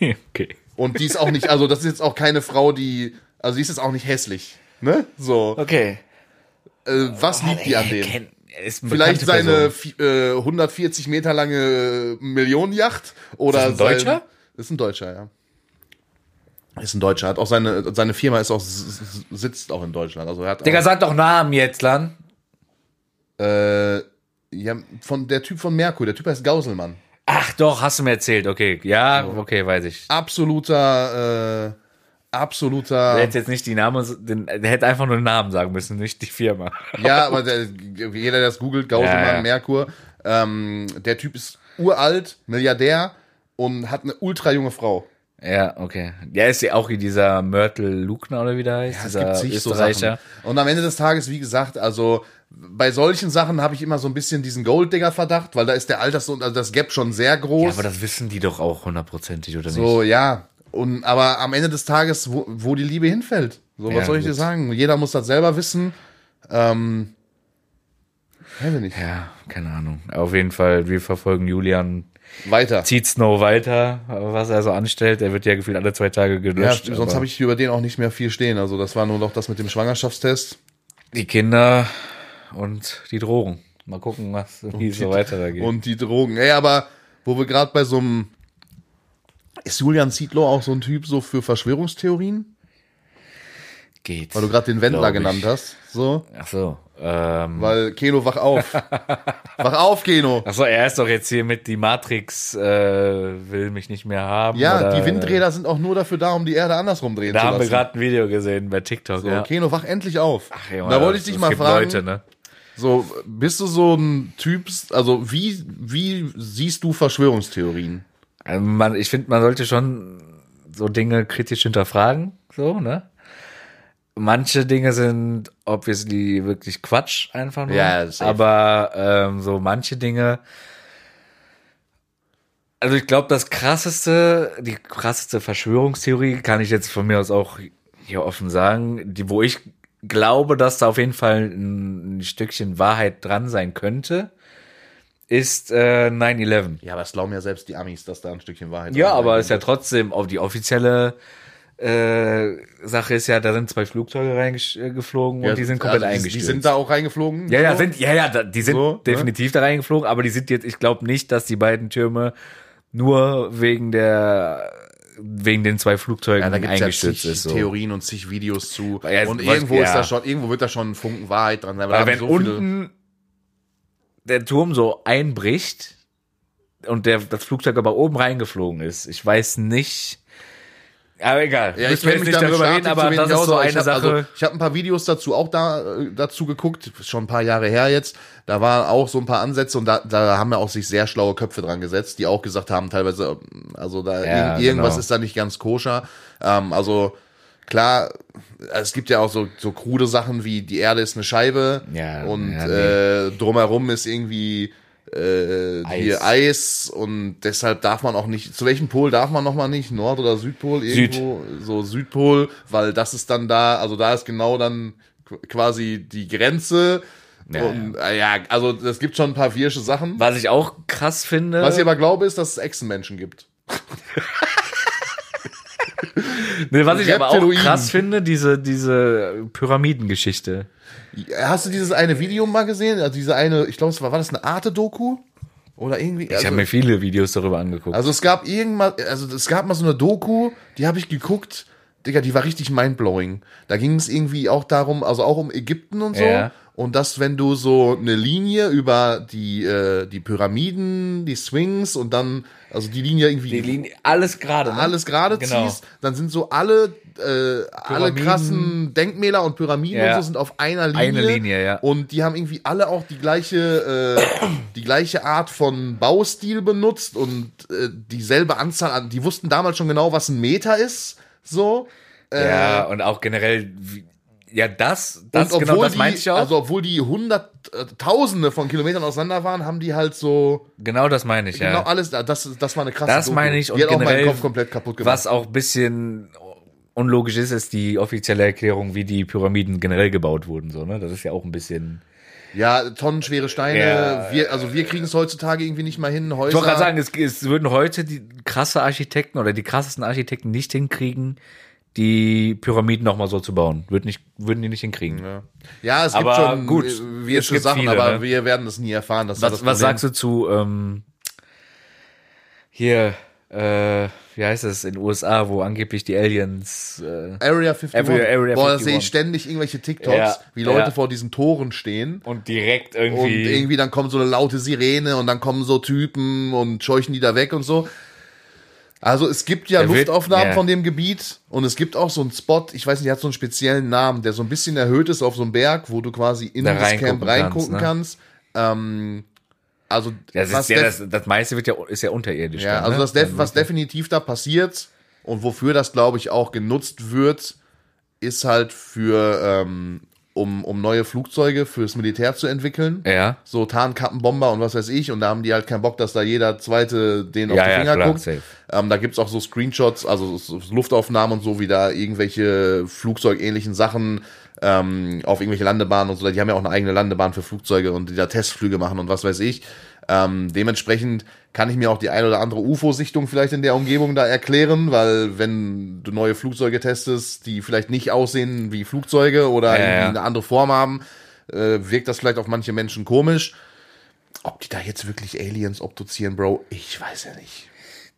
okay. Und die ist auch nicht, also das ist jetzt auch keine Frau, die, also die ist jetzt auch nicht hässlich. Ne? So. Okay. Äh, was liebt die an denen? Kenn, Vielleicht seine äh, 140 Meter lange Millionenjacht oder Ist das ein Deutscher? Sein, ist ein Deutscher, ja. Ist ein Deutscher. Hat auch seine seine Firma ist auch sitzt auch in Deutschland. Also er hat Digga, auch, sag doch Namen jetzt, Lan. äh, ja von der Typ von Merkur. Der Typ heißt Gauselmann. Ach doch, hast du mir erzählt. Okay, ja, okay, weiß ich. Absoluter, äh, absoluter. Der hätte jetzt nicht die Namen, den, der hätte einfach nur den Namen sagen müssen, nicht die Firma. Ja, aber der, jeder, der das googelt, Gauselmann, Ja, ja. Merkur, ähm, der Typ ist uralt, Milliardär und hat eine ultra junge Frau. Ja, okay. Der ist ja auch wie dieser Mörtel Lugner oder wie der heißt, Es dieser gibt zig so. Sachen. Und am Ende des Tages, wie gesagt, also bei solchen Sachen habe ich immer so ein bisschen diesen Golddigger-Verdacht, weil da ist der Alters- und also das Gap schon sehr ja, groß. aber das wissen die doch auch hundertprozentig, oder nicht? so, ja. Und, aber am Ende des Tages, wo, wo die Liebe hinfällt. So, was Ja, soll ich gut. dir sagen? Jeder muss das selber wissen. Ähm, weiß ich nicht. Ja, keine Ahnung. Auf jeden Fall, wir verfolgen Julian. Weiter. Zieht Snow weiter, was er so anstellt. Er wird ja gefühlt alle zwei Tage Ja, gelöscht. sonst aber habe ich über den auch nicht mehr viel stehen. Also das war nur noch das mit dem Schwangerschaftstest. die Kinder und die Drogen. Mal gucken, was, wie es so weiter da geht. Und die Drogen. Ey, aber wo wir gerade bei so einem. Ist Julian Zietlow auch so ein Typ so für Verschwörungstheorien? geht. Weil du gerade den Wendler genannt hast. So. Ach so. Ähm, Weil Keno, wach auf. wach auf, Keno. ach so, er ist doch jetzt hier mit die Matrix äh, will mich nicht mehr haben. Ja, oder, die Windräder sind auch nur dafür da, um die Erde andersrum drehen Da zu haben wir lassen. gerade ein Video gesehen bei TikTok. so, ja. Keno, wach endlich auf. Ach, Junge, da wollte ich dich mal fragen. Leute, ne? So, bist du so ein Typ, also wie, wie siehst du Verschwörungstheorien? Also man, ich finde, man sollte schon so Dinge kritisch hinterfragen, so, ne? Manche Dinge sind obviously wirklich Quatsch einfach nur. Ja, aber ähm, so manche Dinge Also ich glaube, das krasseste, die krasseste Verschwörungstheorie kann ich jetzt von mir aus auch hier offen sagen, die, wo ich glaube, dass da auf jeden Fall ein, Stückchen Wahrheit dran sein könnte, ist äh, 9-11. Ja, aber es glauben ja selbst die Amis, dass da ein Stückchen Wahrheit Ja, dran aber sein ist ja trotzdem, auch die offizielle äh, Sache ist ja, da sind zwei Flugzeuge reingeflogen Ja, und die sind komplett also die- eingestürzt. Die sind da auch reingeflogen. ja, ja, so. sind, ja, ja, die sind So, ne? definitiv da reingeflogen, aber die sind jetzt, ich glaube nicht, dass die beiden Türme nur wegen der, wegen den zwei Flugzeugen Ja, da gibt es ja eingestürzt zig ist. So. Theorien und zig Videos zu. Ja, und irgendwo ja. ist da schon, irgendwo wird da schon ein Funken Wahrheit dran sein. Weil da wenn so unten der Turm so einbricht und der, das Flugzeug aber oben reingeflogen ist, ich weiß nicht. Aber egal, Ja, ich da nicht darüber reden, aber das ist so eine ich hab, Sache. Also, ich habe ein paar Videos dazu auch da äh, dazu geguckt, schon ein paar Jahre her jetzt. Da waren auch so ein paar Ansätze und da, da haben ja auch sich sehr schlaue Köpfe dran gesetzt, die auch gesagt haben, teilweise, also da Ja, irg- irgendwas genau. ist da nicht ganz koscher. Ähm, also klar, es gibt ja auch so, so krude Sachen wie die Erde ist eine Scheibe Ja, und ja, nee. äh, drumherum ist irgendwie äh, hier Eis und deshalb darf man auch nicht, zu welchem Pol darf man nochmal nicht? Nord- oder Südpol? Irgendwo, so Südpol, weil das ist dann da, also da ist genau dann qu- quasi die Grenze. Ja, und äh, ja, also es gibt schon ein paar virsche Sachen. Was ich auch krass finde. Was ich aber glaube, ist, dass es Echsenmenschen gibt. nee, was ich aber auch krass finde, diese, diese Pyramidengeschichte. Hast du dieses eine Video mal gesehen? Also diese eine, ich glaube, es war, war das eine Arte-Doku? Oder irgendwie? Ich also, habe mir viele Videos darüber angeguckt. Also es gab irgendwann, also es gab mal so eine Doku, die habe ich geguckt, Digga, die war richtig mindblowing. Da ging es irgendwie auch darum, also auch um Ägypten und so. Ja. Und dass, wenn du so eine Linie über die, äh, die Pyramiden, die Swings und dann, also die Linie irgendwie die Linie, alles gerade. Ne? alles gerade Genau. ziehst, dann sind so alle, äh, alle krassen Denkmäler und Pyramiden Ja. und so sind auf einer Linie. Eine Linie, ja. Und die haben irgendwie alle auch die gleiche, äh, die gleiche Art von Baustil benutzt und äh, dieselbe Anzahl an, die wussten damals schon genau, was ein Meter ist, so. Ja, und auch generell, wie- ja, das, das, und genau, das die, meinte ich auch. also obwohl die hunderttausende von Kilometern auseinander waren, haben die halt so genau das meine ich, ja. genau alles, das, das war eine krasse Das Doku. meine ich Die und hat auch meinen Kopf komplett kaputt gemacht. Was auch ein bisschen unlogisch ist, ist die offizielle Erklärung, wie die Pyramiden generell gebaut wurden. So, ne? Das ist ja auch ein bisschen. Ja, tonnenschwere Steine. Ja. Wir, also wir kriegen es heutzutage irgendwie nicht mal hin. Häuser. Ich wollte gerade sagen, es, es würden heute die krasse Architekten oder die krassesten Architekten nicht hinkriegen, die Pyramiden noch mal so zu bauen. Würden, nicht, würden die nicht hinkriegen. Ja, ja es Aber gibt schon gut, äh, es wirsche gibt Sachen, viele, aber ne? wir werden es nie erfahren. Das Was, das was sagst du zu ähm, hier, äh, wie heißt es, in den USA, wo angeblich die Aliens äh, Area 51. Area- Area Boah, da 51. sehe ich ständig irgendwelche TikToks, Ja, wie Leute ja. vor diesen Toren stehen. und direkt Und irgendwie. irgendwie dann kommt so eine laute Sirene und dann kommen so Typen und scheuchen die da weg und so. Also es gibt ja Der wird- Luftaufnahmen ja. von dem Gebiet und es gibt auch so einen Spot, ich weiß nicht, der hat so einen speziellen Namen, der so ein bisschen erhöht ist auf so einem Berg, wo du quasi in Da das Camp reingucken kannst, kannst. Ähm, also das, was ist ja, das, das meiste wird ja, ist ja unterirdisch. ja, dann, also ne? das def was wird- definitiv da passiert und wofür das, glaube ich, auch genutzt wird, ist halt für, ähm, um, um neue Flugzeuge fürs Militär zu entwickeln. Ja. So Tarnkappenbomber und was weiß ich. Und da haben die halt keinen Bock, dass da jeder zweite den auf Ja, die ja, Finger klar, guckt. Ähm, da gibt's auch so Screenshots, also so Luftaufnahmen und so, wie da irgendwelche flugzeugähnlichen Sachen ähm, auf irgendwelche Landebahnen und so. Die haben ja auch eine eigene Landebahn für Flugzeuge und die da Testflüge machen und was weiß ich. Ähm, dementsprechend kann ich mir auch die ein oder andere UFO-Sichtung vielleicht in der Umgebung da erklären, weil wenn du neue Flugzeuge testest, die vielleicht nicht aussehen wie Flugzeuge oder Ja, eine andere Form haben, äh, wirkt das vielleicht auf manche Menschen komisch. Ob die da jetzt wirklich Aliens obduzieren, Bro, ich weiß ja nicht.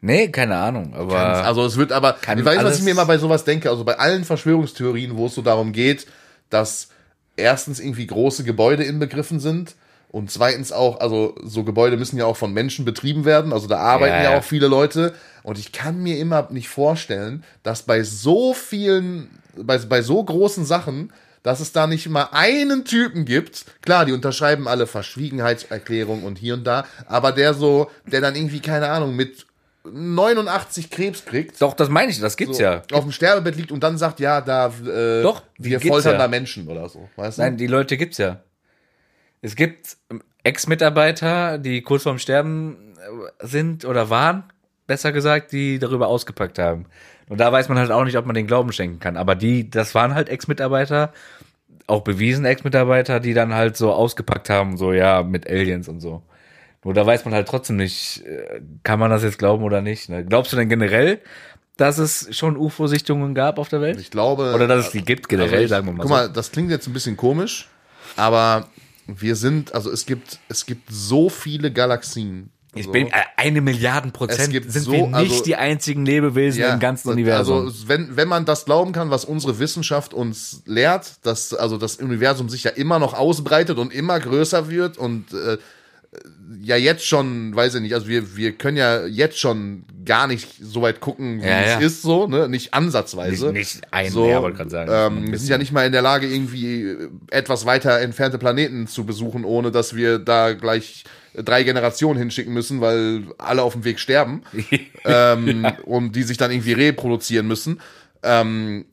Nee, keine Ahnung, aber. Also es wird aber, ich weiß, was ich mir immer bei sowas denke, also bei allen Verschwörungstheorien, wo es so darum geht, dass erstens irgendwie große Gebäude inbegriffen sind und zweitens auch, also so Gebäude müssen ja auch von Menschen betrieben werden, also da arbeiten Ja, ja, ja. auch viele Leute und ich kann mir immer nicht vorstellen, dass bei so vielen, bei, bei so großen Sachen, dass es da nicht mal einen Typen gibt. Klar, die unterschreiben alle Verschwiegenheitserklärungen und hier und da, aber der so, der dann irgendwie, keine Ahnung, mit 89 Krebs kriegt, Doch, das meine ich, das gibt's so ja. auf dem Sterbebett liegt und dann sagt, ja, da äh, Doch, wir foltern ja. da Menschen oder so. Weißt du? Nein, die Leute gibt's ja. Es gibt Ex-Mitarbeiter, die kurz vorm Sterben äh, sind oder waren, besser gesagt, die darüber ausgepackt haben. Und da weiß man halt auch nicht, ob man den Glauben schenken kann. Aber die, das waren halt Ex-Mitarbeiter, auch bewiesen Ex-Mitarbeiter, die dann halt so ausgepackt haben, so ja, mit Aliens und so. Nur da weiß man halt trotzdem nicht, äh, kann man das jetzt glauben oder nicht. Ne? Glaubst du denn generell, dass es schon UFO-Sichtungen gab auf der Welt? Ich glaube. Oder dass es die gibt generell, Also ich, sagen wir mal Guck so. mal, das klingt jetzt ein bisschen komisch, aber wir sind, also es gibt, es gibt so viele Galaxien. Ich so. bin äh, eine Milliarden Prozent sind so- wir nicht also- die einzigen Lebewesen im ganzen Universum. Also wenn, wenn man das glauben kann, was unsere Wissenschaft uns lehrt, dass also das Universum sich ja immer noch ausbreitet und immer größer wird und äh, ja jetzt schon, weiß ich nicht, also wir, wir können ja jetzt schon gar nicht so weit gucken, wie Ja, es ja. ist, so, ne? Nicht ansatzweise. Nicht- nicht ein- so, ja, wollte grad sagen. Ähm, wir sind ja nicht mal in der Lage, irgendwie etwas weiter entfernte Planeten zu besuchen, ohne dass wir da gleich drei Generationen hinschicken müssen, weil alle auf dem Weg sterben ähm, und die sich dann irgendwie reproduzieren müssen. Ähm,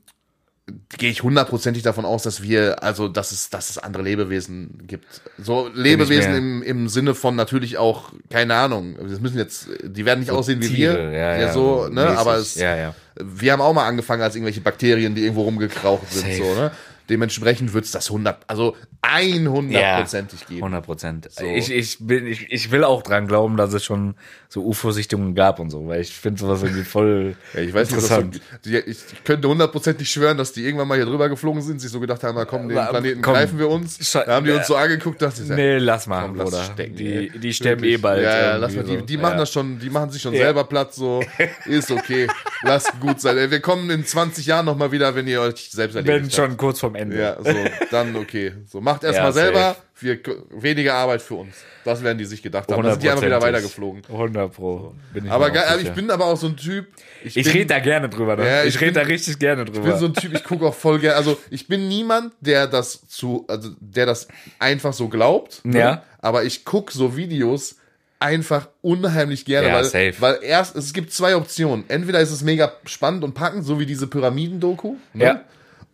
gehe ich hundertprozentig davon aus, dass wir, also dass es, dass es andere Lebewesen gibt. So Lebewesen im, im Sinne von natürlich auch, keine Ahnung, das müssen jetzt, die werden nicht aussehen wie Tiere, wir. ja, ja, so, so ne, mäßig. aber es, Ja, ja. wir haben auch mal angefangen als irgendwelche Bakterien, die irgendwo rumgekraucht sind, Safe. so, ne? Dementsprechend wird es das 100, also 100%ig geben. 100 Prozent. Ich, ich, bin, ich, ich will auch dran glauben, dass es schon so UFO-Sichtungen gab und so, weil ich finde sowas irgendwie voll Ja, ich weiß nicht, interessant. so, die, ich könnte hundertprozentig schwören, dass die irgendwann mal hier drüber geflogen sind, sich so gedacht haben, na komm, den Planeten komm, greifen wir uns. Da haben die uns so angeguckt, dachte ich, nee, lass mal, komm, lass Bruder. stecken, die, die sterben eh bald. Ja, ja, lass mal, die, so. die machen ja. das schon, die machen sich schon Ja. selber platt, so, ist okay. Lasst gut sein. Ey, Wir kommen in 20 Jahren nochmal wieder, wenn ihr euch selbst erledigt habt. schon kurz vorm Ende. Ja, so, dann okay. So, macht erst Ja, mal selber, wir, weniger Arbeit für uns. Das werden die sich gedacht haben. Dann sind die einfach wieder 100%. weitergeflogen. 100 Pro. Bin ich Aber geil, ich bin aber auch so ein Typ. Ich bin- rede da gerne drüber, ne? Ja, ich ich rede da richtig gerne Ich drüber. bin so ein Typ, ich gucke auch voll gerne. Also ich bin niemand, der das zu, also der das einfach so glaubt. ne? Ja. Aber ich gucke so Videos einfach unheimlich gerne, Ja, weil, safe. weil erst, es gibt zwei Optionen. Entweder ist es mega spannend und packend, so wie diese Pyramiden-Doku. Ne? Ja.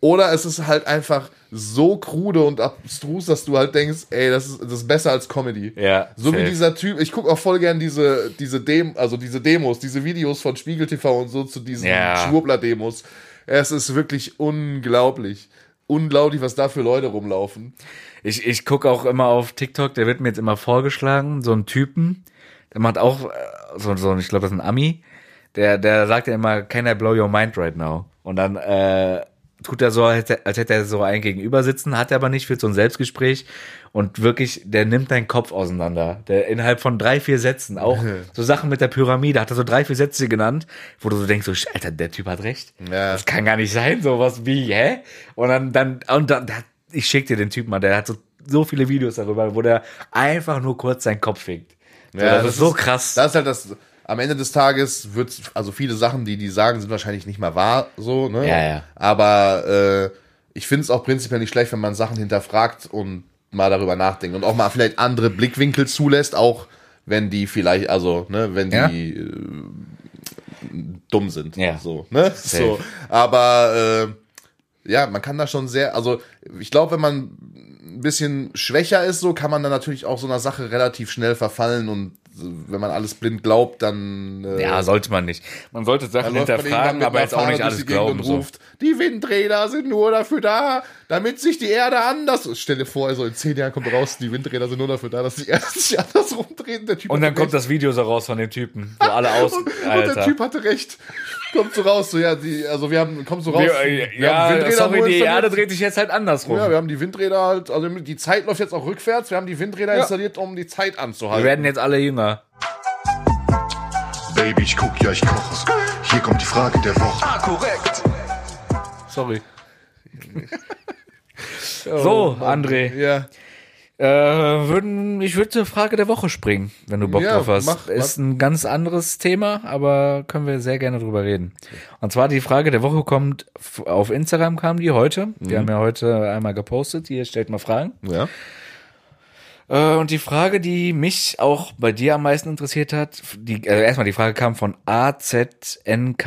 Oder es ist halt einfach so krude und abstrus, dass du halt denkst, ey, das ist, das ist besser als Comedy. Ja, So wie safe. dieser Typ, ich gucke auch voll gern diese, diese Dem, also diese Demos, diese Videos von Spiegel TV und so zu diesen Ja. Schwurbler-Demos. Es ist wirklich unglaublich. Unglaublich, was da für Leute rumlaufen. Ich, ich gucke auch immer auf TikTok, der wird mir jetzt immer vorgeschlagen, so ein Typen, der macht auch äh, so, so ich glaube, das ist ein Ami, der, der sagt ja immer, can I blow your mind right now? Und dann äh, tut er so, als hätte, als hätte er so einen gegenüber sitzen, hat er aber nicht, für so ein Selbstgespräch und wirklich, der nimmt deinen Kopf auseinander. Der innerhalb von drei, vier Sätzen, auch so Sachen mit der Pyramide, hat er so drei, vier Sätze genannt, wo du so denkst, so, Alter, der Typ hat recht. Ja. Das kann gar nicht sein, sowas wie, hä? Und dann, dann, und dann, ich schick dir den Typen mal, der hat so, so viele Videos darüber, wo der einfach nur kurz seinen Kopf fickt. So, das, ist so krass. Das ist halt das, am Ende des Tages wird, also viele Sachen, die die sagen, sind wahrscheinlich nicht mal wahr, so, ne? Ja, ja. Aber äh, ich finde es auch prinzipiell nicht schlecht, wenn man Sachen hinterfragt und mal darüber nachdenkt und auch mal vielleicht andere Blickwinkel zulässt, auch wenn die vielleicht, also, ne, wenn Ja. die äh, dumm sind. Ja. So, ne? So. Aber äh, ja, man kann da schon sehr, also ich glaube, wenn man ein bisschen schwächer ist, so kann man dann natürlich auch so einer Sache relativ schnell verfallen und wenn man alles blind glaubt, dann äh, ja, sollte man nicht. Man sollte Sachen hinterfragen, aber jetzt auch nicht alles die glauben. und So. ruft, die Windräder sind nur dafür da, damit sich die Erde anders. Stell dir vor, also in zehn Jahren kommt raus, die Windräder sind nur dafür da, dass die Erde sich anders rumdreht. Und dann kommt das Video so raus von dem Typen, wo alle aus, und, und der. Typ hatte recht. Kommt so raus, so ja, die, also wir haben, kommt so raus. wir, äh, wir haben ja, sorry, nur die. Erde dreht sich jetzt halt andersrum. Ja, wir haben die Windräder halt, also die Zeit läuft jetzt auch rückwärts. Wir haben die Windräder installiert, um die Zeit wir anzuhalten. werden jetzt alle jünger. Baby, ich guck, ja, ich koche. Hier kommt die Frage der Woche. Ah, korrekt. Sorry. so, André. Ja, Äh, würden, ich würde zur Frage der Woche springen, wenn du Bock Ja, drauf hast. mach, Ist ein ganz anderes Thema, aber können wir sehr gerne drüber reden. Und zwar die Frage der Woche kommt auf Instagram kam die heute. Mhm. Wir haben ja heute einmal gepostet. Hier stellt mal Fragen. ja. Äh, und die Frage, die mich auch bei dir am meisten interessiert hat, die, also erstmal die Frage kam von AZNK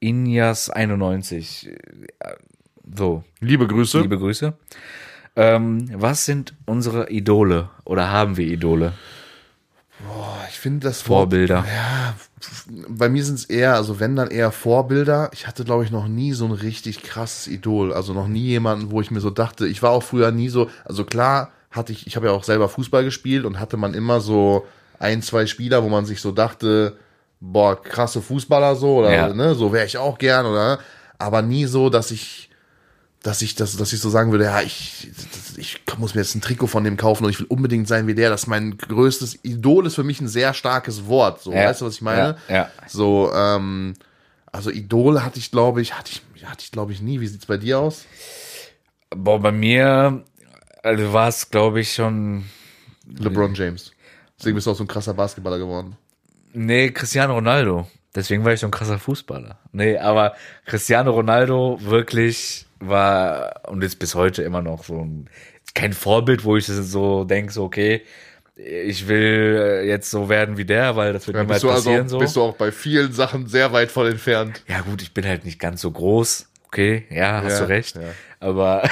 Injas 91. Äh, So, Liebe Grüße. liebe Grüße. Ähm, was sind unsere Idole oder haben wir Idole? Boah, ich finde das Wort- Vorbilder. Ja, bei mir sind es eher, also wenn dann eher Vorbilder. Ich hatte, glaube ich, noch nie so ein richtig krasses Idol. Also noch nie jemanden, wo ich mir so dachte, ich war auch früher nie so, also klar hatte ich, ich habe ja auch selber Fußball gespielt und hatte man immer so ein, zwei Spieler, wo man sich so dachte, boah, krasse Fußballer so, oder Ja. ne, so wäre ich auch gern, oder? Aber nie so, dass ich dass ich das, dass ich so sagen würde, ja, ich, ich muss mir jetzt ein Trikot von dem kaufen und ich will unbedingt sein wie der. Das ist mein größtes Idol, ist für mich ein sehr starkes Wort. So, Ja. weißt du, was ich meine? Ja, ja. So, ähm, also Idol hatte ich, glaube ich, hatte ich, hatte ich, glaube ich, nie. Wie sieht's bei dir aus? Boah, bei mir also war es, glaube ich, schon. LeBron James. Deswegen bist du auch so ein krasser Basketballer geworden. Nee, Cristiano Ronaldo. Deswegen war ich so ein krasser Fußballer. Nee, aber Cristiano Ronaldo wirklich war und ist bis heute immer noch so ein, kein Vorbild, wo ich so denke, so, okay, ich will jetzt so werden wie der, weil das wird Ja, niemals du passieren also, so. bist du auch bei vielen Sachen sehr weit von entfernt. Ja, gut, ich bin halt nicht ganz so groß. Okay, ja, hast Ja, du recht. ja. Aber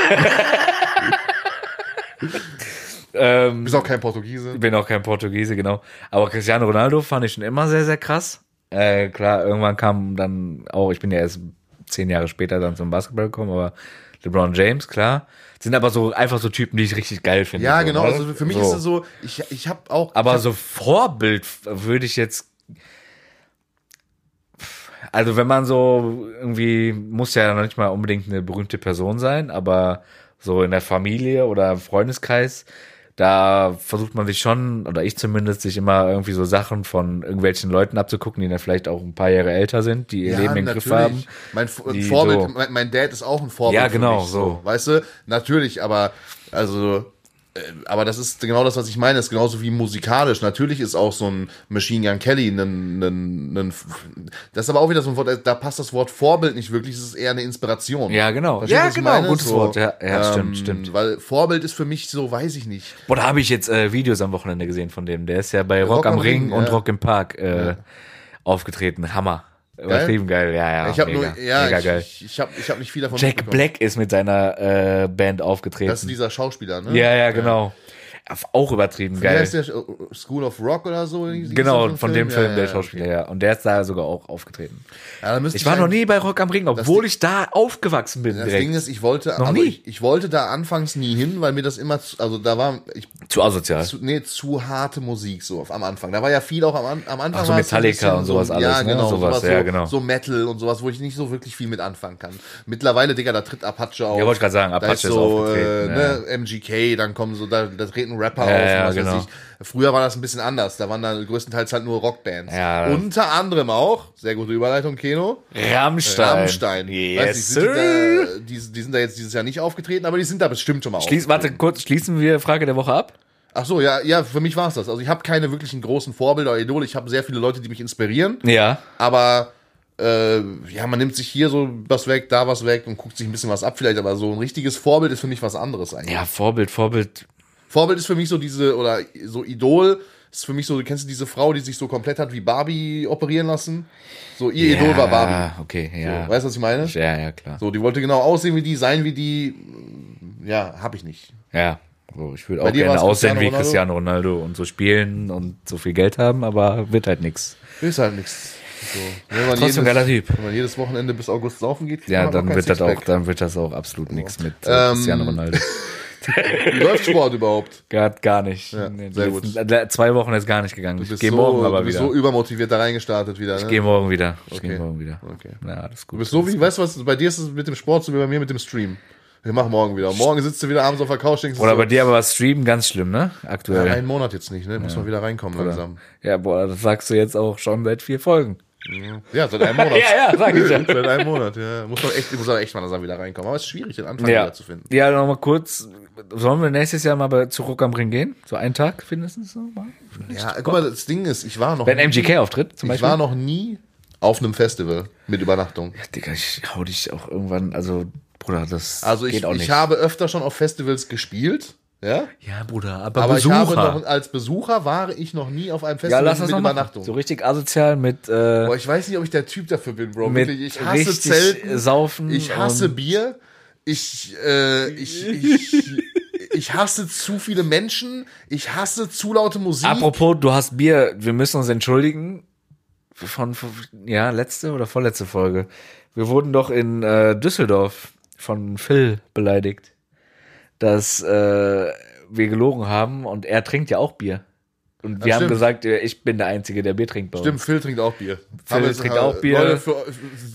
ähm, Bist auch kein Portugiese. ich bin auch kein Portugiese, genau. Aber Cristiano Ronaldo fand ich schon immer sehr, sehr krass. Äh, klar, irgendwann kam dann auch, ich bin ja erst zehn Jahre später dann zum Basketball gekommen, aber LeBron James, klar. Sind aber so einfach so Typen, die ich richtig geil finde. Ja, so, genau. ne? Also für mich ist es so, ich, ich habe auch. Aber hab, so Vorbild würde ich jetzt. Also wenn man so irgendwie, muss ja noch nicht mal unbedingt eine berühmte Person sein, aber so in der Familie oder im Freundeskreis, da versucht man sich schon, oder ich zumindest, sich immer irgendwie so Sachen von irgendwelchen Leuten abzugucken, die dann vielleicht auch ein paar Jahre älter sind, die ihr Leben im Griff haben. Mein Vorbild, so- mein, Dad ist auch ein Vorbild. Ja, genau, mich, so. Weißt du, natürlich, aber also, aber das ist genau das, was ich meine. Ist genauso wie musikalisch. Natürlich ist auch so ein Machine Gun Kelly ein, ein, ein das ist aber auch wieder so ein Wort. Da passt das Wort Vorbild nicht wirklich. Es ist eher eine Inspiration. Ja, genau. Verstehst du, Ja, genau, gutes Wort. Ja, ja, stimmt, stimmt. Weil Vorbild ist für mich so, weiß ich nicht. Boah, da habe ich jetzt äh, Videos am Wochenende gesehen von dem. Der ist ja bei Rock, am Ring, und ja. Rock im Park äh, aufgetreten. Hammer. Übertrieben geil, ja, ja. ich habe nur, ja, mega ich, geil. ich, ich habe ich hab nicht viel davon Jack. Black ist mit seiner äh, Band aufgetreten. Das ist dieser Schauspieler, ne? ja, ja, genau. Auch übertrieben Wie geil. der? School of Rock oder so? Genau, so von dem Film, Ja, der Schauspieler, okay. ja. Und der ist da sogar auch aufgetreten. Ja, Ich war noch nie bei Rock am Ring, obwohl ich da aufgewachsen bin Das direkt. Ding ist, ich wollte, Noch also nie? Ich, ich wollte da anfangs nie hin, weil mir das immer, zu, also da war ich, Zu asozial. zu, nee, zu harte Musik so am Anfang. Da war ja viel auch am, am Anfang. Ach so, Metallica und sowas so, alles, Ja, ne? genau, Sowas, so, ja, genau. So Metal und sowas, wo ich nicht so wirklich viel mit anfangen kann. Mittlerweile, Digga, da tritt Apache auf. Ja, wollte ich gerade sagen, da Apache ist ist so, aufgetreten, äh, ne, MGK, dann kommen so, da, da treten Rapper Ja, auf. ja, was genau. weiß ich. Früher war das ein bisschen anders. Da waren dann größtenteils halt nur Rockbands. Ja. Unter anderem auch, sehr gute Überleitung, Keno. Rammstein. Rammstein. Yes, Weiß nicht, sind die, sir. da, die, die sind da jetzt dieses Jahr nicht aufgetreten, aber die sind da bestimmt schon mal Schließ, warte, kurz, schließen wir Frage der Woche ab? Ach so, ja, ja, für mich war es das. Also ich habe keine wirklichen großen Vorbilder oder Idole. Ich habe sehr viele Leute, die mich inspirieren, Ja. aber äh, ja, man nimmt sich hier so was weg, da was weg und guckt sich ein bisschen was ab vielleicht, aber so ein richtiges Vorbild ist für mich was anderes eigentlich. Ja, Vorbild, Vorbild. Vorbild ist für mich so diese, oder so Idol, ist für mich so, kennst du diese Frau, die sich so komplett hat wie Barbie operieren lassen? So, ihr Idol war Barbie. Ja, okay, ja. Weißt du, was ich meine? Ja, ja, klar. So, die wollte genau aussehen wie die, sein wie die. Ja, habe ich nicht. Ja, so, ich würde auch gerne aussehen Cristiano wie? Cristiano Ronaldo und so spielen und so viel Geld haben, aber wird halt nix. Ist halt nichts. So. Wenn man Trotzdem geiler Typ. Wenn man jedes Wochenende bis August saufen geht, Ja, dann wird das auch, dann wird das auch absolut nix mit äh, Ähm, Cristiano Ronaldo. Läuft Sport überhaupt? Gar, gar nicht. Ja, Nee, sehr äh, Zwei Wochen ist gar nicht gegangen. Ich gehe so, morgen aber du bist wieder. so übermotiviert da reingestartet wieder. Ne? ich gehe morgen wieder. Ich Okay. gehe morgen wieder. Okay. Ja, alles gut. Du bist so wie, weißt du was, bei dir ist es mit dem Sport so wie bei mir mit dem Stream. Wir machen morgen wieder. Morgen sitzt du wieder abends auf der Couch, denkst Oder so, bei dir aber was streamen ganz schlimm, ne? ja, Aktuell. einen Monat jetzt nicht, ne? Muss man wieder reinkommen langsam. Ja, boah, das sagst du jetzt auch schon seit vier Folgen. Ja, seit einem Monat. ja, sag ich ja. Seit einem Monat, ja. Muss man echt, muss aber echt mal langsam wieder reinkommen. Aber es ist schwierig, den Anfang Ja, wieder zu finden. ja nochmal kurz. Sollen wir nächstes Jahr mal bei, zu Rock am Ring gehen? So einen Tag mindestens? So mal? Ja, guck mal, das Ding ist, ich war noch Wenn nie, MGK auftritt, zum ich Beispiel. war noch nie auf einem Festival mit Übernachtung. Digga, ich hau dich auch irgendwann, also, Bruder, das Also ich, geht auch nicht. ich habe öfter schon auf Festivals gespielt, ja. ja, Bruder, aber, Aber Besucher. ich habe noch, als Besucher war ich noch nie auf einem ja, Festival lass das mit. Übernachtung. So richtig asozial mit, äh, Boah, ich weiß nicht, ob ich der Typ dafür bin, Bro. mit Wirklich, ich hasse richtig Zelten. saufen. Ich hasse Bier. Ich, äh, ich, ich, ich hasse zu viele Menschen, ich hasse zu laute Musik. Apropos, du hast Bier, wir müssen uns entschuldigen. Von, von ja, letzte oder vorletzte Folge. Wir wurden doch in äh, Düsseldorf von Phil beleidigt, dass äh, wir gelogen haben und er trinkt ja auch Bier. Und wir Ja, haben gesagt, äh, ich bin der Einzige, der Bier trinkt bei uns. Stimmt, Phil trinkt auch Bier. Phil Haben wir- trinkt auch Bier. Leute, für,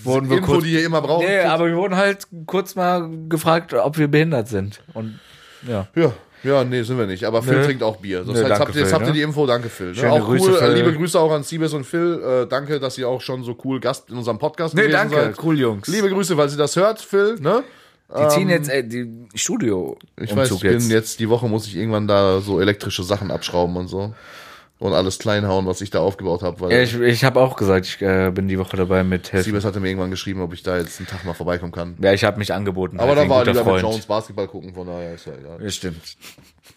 Wurden wir Info, kurz- die ihr immer braucht. Nee, aber wir wurden halt kurz mal gefragt, ob wir behindert sind. Und ja. Ja, ja, nee, sind wir nicht. Aber Phil Nö. trinkt auch Bier. Das Nö, heißt, habt ihr, jetzt Phil, habt ihr ne? die Info, danke Phil. Ne? Schöne Auch Grüße, cool, Phil. äh, liebe Grüße auch an Siebes und Phil. Äh, danke, dass ihr auch schon so cool Gast in unserem Podcast Nee, gewesen danke, seid. cool Jungs. Liebe Grüße, weil sie das hört, Phil. Ne? Die ziehen jetzt äh, die Studio Ich weiß, ich bin jetzt. die Woche muss ich irgendwann da so elektrische Sachen abschrauben und so. Und alles kleinhauen, was ich da aufgebaut habe. Ja, ich ich habe auch gesagt, ich äh, bin die Woche dabei mit helfen. Siebes hatte mir irgendwann geschrieben, ob ich da jetzt einen Tag mal vorbeikommen kann. Ja, ich habe mich angeboten. Aber halt da war lieber mit Freund. Jones Basketball gucken, von daher ist ja egal. Ja, stimmt.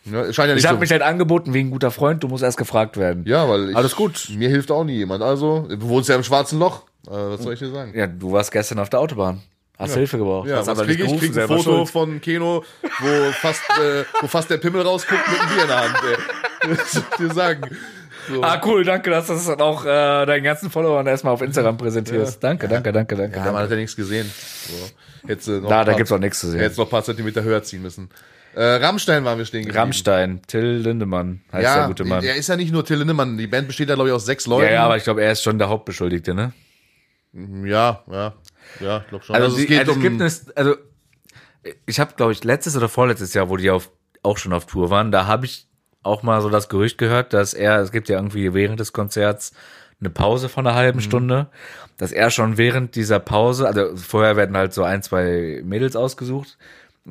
Ja, scheint ja nicht Ich habe so. mich halt angeboten wie ein guter Freund. Du musst erst gefragt werden. ja, weil ich, Alles gut. Mir hilft auch nie jemand. Also, du wohnst ja im schwarzen Loch. Äh, was soll ich dir sagen? Ja, du warst gestern auf der Autobahn. Hast Hilfe gebraucht. Ja, hast was aber krieg ich? gerufen, Krieg ein Foto schuld. von Keno, wo fast, äh, wo fast der Pimmel rausguckt mit einem Bier in der Hand. Ey. Was soll ich dir sagen? So. Ah, cool, danke, dass du das dann auch äh, deinen ganzen Followern erstmal auf Instagram präsentierst. Danke, danke, danke, danke. Ja, danke. man hat ja nichts gesehen. So. Hättest du noch Da, da gibt's auch nichts zu sehen. Hättest noch ein paar Zentimeter höher ziehen müssen. Äh, Rammstein waren wir stehen geblieben. Rammstein, Till Lindemann heißt Ja, der gute Mann. er ist ja nicht nur Till Lindemann. Die Band besteht ja, glaube ich, aus sechs Leuten. Ja, ja, aber ich glaube, er ist schon der Hauptbeschuldigte, ne? ja, ja, ja, ich glaube schon. Also, es die, geht also um, es gibt eine, also ich habe, glaube ich, letztes oder vorletztes Jahr, wo die auf, auch schon auf Tour waren, da habe ich auch mal so das Gerücht gehört, dass er, es gibt ja irgendwie während des Konzerts eine Pause von einer Mhm. halben Stunde, dass er schon während dieser Pause, also vorher werden halt so ein, zwei Mädels ausgesucht,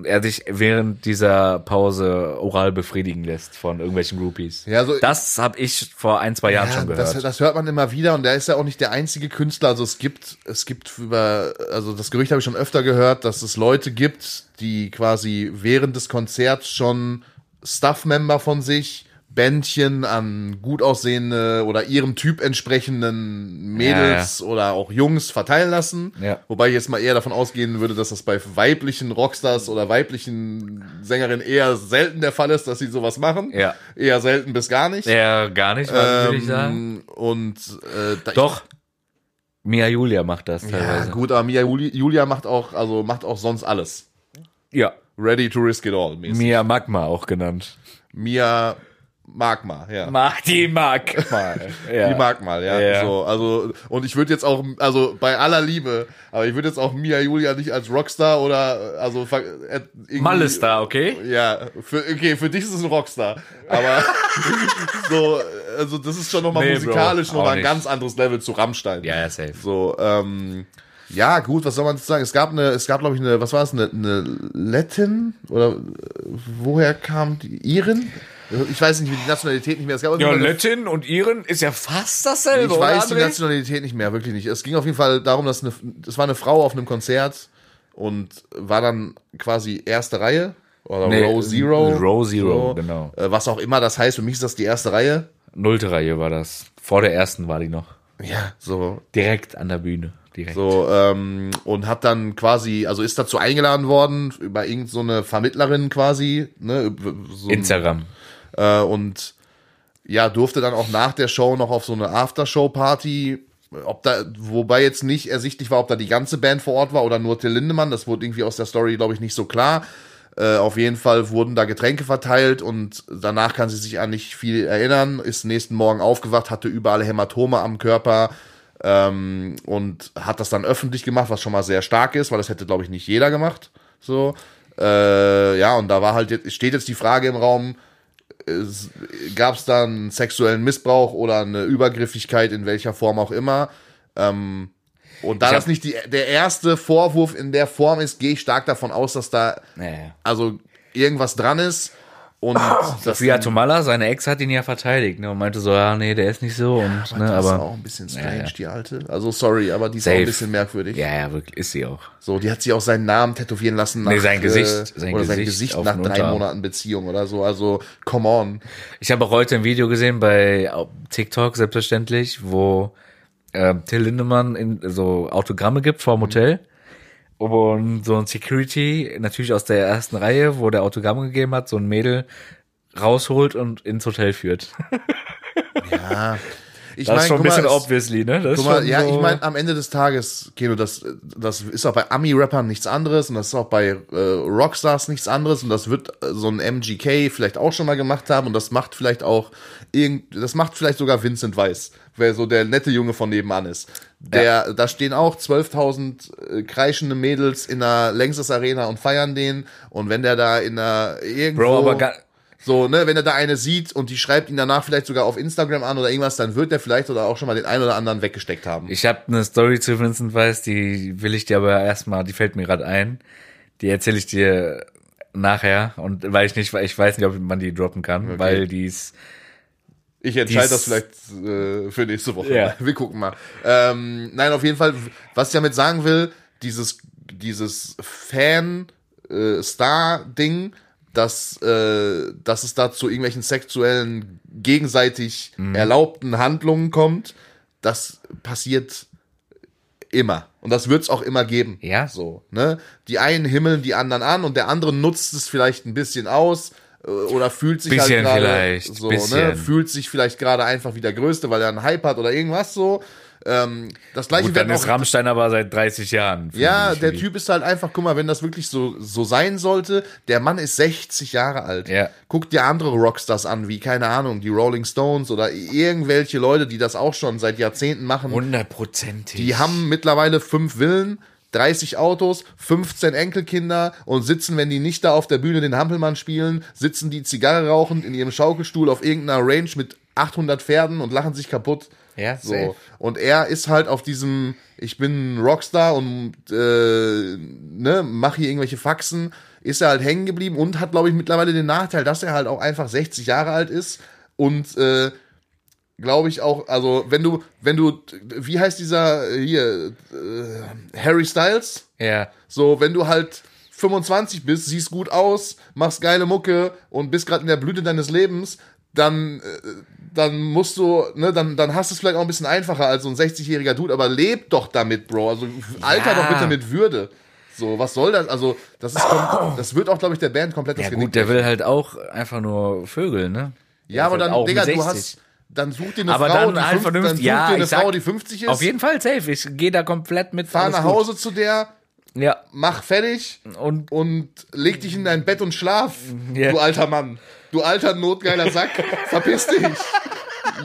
er sich während dieser Pause oral befriedigen lässt von irgendwelchen Groupies. Ja, so- das habe ich vor ein, zwei Jahren Ja, schon gehört. das, das hört man immer wieder und der ist ja auch nicht der einzige Künstler. Also es gibt, es gibt über, also das Gerücht habe ich schon öfter gehört, dass es Leute gibt, die quasi während des Konzerts schon Staff-Member von sich, Bändchen an gut aussehende oder ihrem Typ entsprechenden Mädels oder auch Jungs verteilen lassen. Ja. Wobei ich jetzt mal eher davon ausgehen würde, dass das bei weiblichen Rockstars oder weiblichen Sängerinnen eher selten der Fall ist, dass sie sowas machen. Ja. Eher selten bis gar nicht. ja, gar nicht, würde ich sagen. Ähm, Und äh, Doch. Mia Julia macht das Ja, teilweise. gut, aber Mia Juli, Julia macht auch, also macht auch sonst alles. Ja. Ready to risk it all. Mäßig. Mia Magma auch genannt. Mia Magma, ja. Mach die Magma. ja. Die Magma, ja. Ja. So, also, und ich würde jetzt auch, also bei aller Liebe, aber ich würde jetzt auch Mia Julia nicht als Rockstar oder, also, äh, irgendwie- Malestar, okay? Ja, für, okay, für dich ist es ein Rockstar. Aber so, also das ist schon nochmal Nee, musikalisch nochmal ein nicht. ganz anderes Level zu Rammstein. Ja, ja, safe. So, ähm, ja, gut, was soll man sagen? Es gab eine, es gab, glaube ich, eine, was war es, eine, eine Lettin? Oder woher kam die Iren? Ich weiß nicht, wie die Nationalität nicht mehr. Es gab Ja, Lettin und Iren ist ja fast dasselbe, ich oder, weiß die André? Nationalität nicht mehr, wirklich nicht. Es ging auf jeden Fall darum, dass eine, es war eine Frau auf einem Konzert und war dann quasi erste Reihe oder Nee, Row Zero. Row Zero, genau. Äh, Was auch immer das heißt. Für mich ist das die erste Reihe. Nullte Reihe war das. Vor der ersten war die noch. Ja, so Direkt an der Bühne. Direkt. So, ähm, und hat dann quasi, also ist dazu eingeladen worden, über irgendeine so eine Vermittlerin quasi, ne, so Instagram. Äh, und ja, durfte dann auch nach der Show noch auf so eine Aftershow-Party, ob da, wobei jetzt nicht ersichtlich war, ob da die ganze Band vor Ort war oder nur Till Lindemann, das wurde irgendwie aus der Story, glaube ich, nicht so klar. Äh, auf jeden Fall wurden da Getränke verteilt und danach kann sie sich an nicht viel erinnern, ist nächsten Morgen aufgewacht, hatte überall Hämatome am Körper ähm, und hat das dann öffentlich gemacht, was schon mal sehr stark ist, weil das hätte, glaube ich, nicht jeder gemacht. So, äh, ja, und da war halt jetzt, steht jetzt die Frage im Raum, gab es da einen sexuellen Missbrauch oder eine Übergriffigkeit in welcher Form auch immer. Ähm, und da das nicht die, der erste Vorwurf in der Form ist, gehe ich stark davon aus, dass da Naja. also irgendwas dran ist. Und das Sophia Tomalla, seine Ex, hat ihn ja verteidigt ne, und meinte so, ja, nee, der ist nicht so. Und, das ne, ist aber auch ein bisschen strange, Ja, ja. die alte. Also sorry, aber die ist auch ein bisschen merkwürdig. ja, ja, wirklich, ist sie auch. So, die hat sich auch seinen Namen tätowieren lassen nach, Nee, sein Gesicht. äh, Sein oder sein Gesicht Gesicht nach drei. Monaten Beziehung oder so. Also, come on. Ich habe auch heute ein Video gesehen bei TikTok, selbstverständlich, wo äh, Till Lindemann in, so Autogramme gibt vor dem Hotel. Und so ein Security, natürlich aus der ersten Reihe, wo der Autogramm gegeben hat, so ein Mädel rausholt und ins Hotel führt. Ja. Ich Das ist schon ein mal, bisschen es- obviously, ne? Das Guck mal, ja, so, ich meine, am Ende des Tages, Keno, das, das ist auch bei Ami-Rappern nichts anderes und das ist auch bei äh, Rockstars nichts anderes und das wird äh, so ein MGK vielleicht auch schon mal gemacht haben und das macht vielleicht auch irgend, das macht vielleicht sogar Vincent Weiss, wer so der nette Junge von nebenan ist. Der, da stehen auch 12.000 äh, kreischende Mädels in der Längstes Arena und feiern den und wenn der da in der irgendwo Bro, aber ga, so, ne, wenn er da eine sieht und die schreibt ihn danach vielleicht sogar auf Instagram an oder irgendwas, dann wird er vielleicht oder auch schon mal den einen oder anderen weggesteckt haben. ich habe eine Story zu Vincent Weiss, die will ich dir aber erstmal, die fällt mir gerade ein. Die erzähle ich dir nachher und weil ich nicht, weil ich weiß nicht, ob man die droppen kann, weil die ist Ich entscheide das vielleicht äh, für nächste Woche. Ja. Wir gucken mal. Ähm, nein, auf jeden Fall, was ich damit sagen will, dieses, dieses Fan-Star-Ding, dass, äh, dass es da zu irgendwelchen sexuellen, gegenseitig Mhm. erlaubten Handlungen kommt, das passiert immer. Und das wird's auch immer geben. Ja. So, ne? Die einen himmeln die anderen an und der andere nutzt es vielleicht ein bisschen aus äh, oder fühlt sich Bisschen halt gerade so, bisschen. ne? Fühlt sich vielleicht gerade einfach wie der Größte, weil er einen Hype hat oder irgendwas so. Ähm, das gleiche Gut, dann wird ist auch, Rammstein aber seit 30 Jahren. ja, der. Typ ist halt einfach, guck mal, wenn das wirklich so, so sein sollte, der Mann ist 60 Jahre alt. Ja. Guck dir andere Rockstars an, wie, keine Ahnung, die Rolling Stones oder irgendwelche Leute, die das auch schon seit Jahrzehnten machen. Hundertprozentig. Die haben mittlerweile fünf Villen, 30 Autos, 15 Enkelkinder und sitzen, wenn die nicht da auf der Bühne den Hampelmann spielen, sitzen die Zigarre rauchend in ihrem Schaukelstuhl auf irgendeiner Range mit 800 Pferden und lachen sich kaputt. Ja, so. safe. Und er ist halt auf diesem, ich bin ein Rockstar und äh, ne, mach hier irgendwelche Faxen, ist er halt hängen geblieben und hat, glaube ich, mittlerweile den Nachteil, dass er halt auch einfach 60 Jahre alt ist und äh, glaube ich auch, also wenn du, wenn du, wie heißt dieser hier, äh, Harry Styles? Ja. So, wenn du halt 25 bist, siehst gut aus, machst geile Mucke und bist gerade in der Blüte deines Lebens, dann, äh, dann musst du, ne, dann, dann hast du es vielleicht auch ein bisschen einfacher als so ein 60-jähriger Dude, aber leb doch damit, Bro. Also alter doch bitte mit Würde. So, was soll das? Also, das ist, das wird auch, glaube ich, der Band komplett das Ja Genick gut, der brechen. will halt auch einfach nur Vögel, ne? Ja, aber halt dann, Digga, du 60. hast, dann such dir eine Aber Frau, dann die, halt fünf, dann vernünftig. such Ja, dir eine sag- Frau, die 50 ist. Auf jeden Fall safe. Ich gehe da komplett mit. fahr nach gut. Hause zu der, Ja. mach fertig Und und leg dich in dein Bett und schlaf, Ja. du alter Mann. Du alter notgeiler Sack, verpiss dich.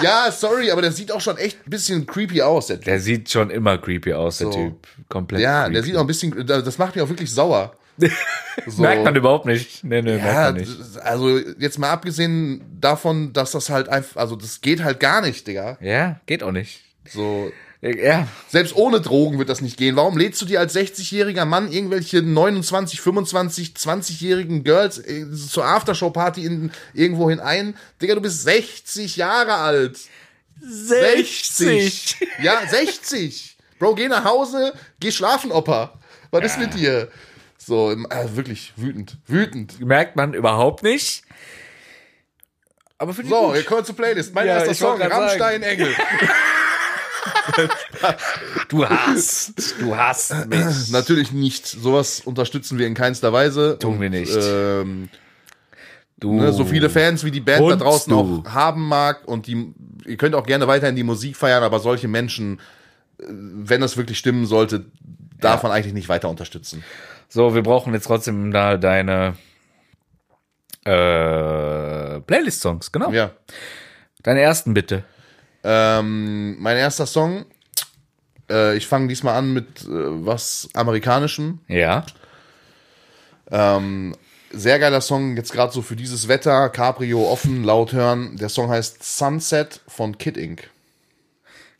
Ja, sorry, aber der sieht auch schon echt ein bisschen creepy aus, der der sieht schon immer creepy aus, der So. Typ. Komplett. Ja, creepy. der sieht auch ein bisschen, das macht mich auch wirklich sauer. So. Merkt man überhaupt nicht. Nee, nee, Ja, merkt man nicht. also jetzt mal abgesehen davon, dass das halt einfach, also das geht halt gar nicht, Digga. Ja, geht auch nicht. So, Ja, Selbst ohne Drogen wird das nicht gehen. Warum lädst du dir als 60-jähriger Mann irgendwelche 29, 25, 20-jährigen Girls äh, zur Aftershow-Party in, irgendwo hin ein? Digga, du bist 60 Jahre alt. 60. Ja, 60. Bro, geh nach Hause, geh schlafen, Opa. Was ist mit dir? So, äh, wirklich wütend. Wütend. Merkt man überhaupt nicht. Aber für die So, gut. ihr kommt zur Playlist. Mein Ja, erster Song, grad sagen. Rammstein Engel. Du hast. Du hast mich. Natürlich nicht. Sowas unterstützen wir in keinster Weise. Tun wir nicht. Ähm. Ne, so viele Fans, wie die Band da Und draußen du. auch haben mag und die, ihr könnt auch gerne weiterhin die Musik feiern, aber solche Menschen, äh, wenn das wirklich stimmen sollte, darf man eigentlich nicht weiter unterstützen. So, wir brauchen jetzt trotzdem da deine äh, Playlist-Songs, genau. Ja. Deine ersten bitte. Ähm, mein erster Song, äh, ich fange diesmal an mit äh, was Amerikanischem. Ja. Ähm, sehr geiler Song, jetzt gerade so für dieses Wetter, Cabrio offen, laut hören. Der Song heißt Sunset von Kid Inc.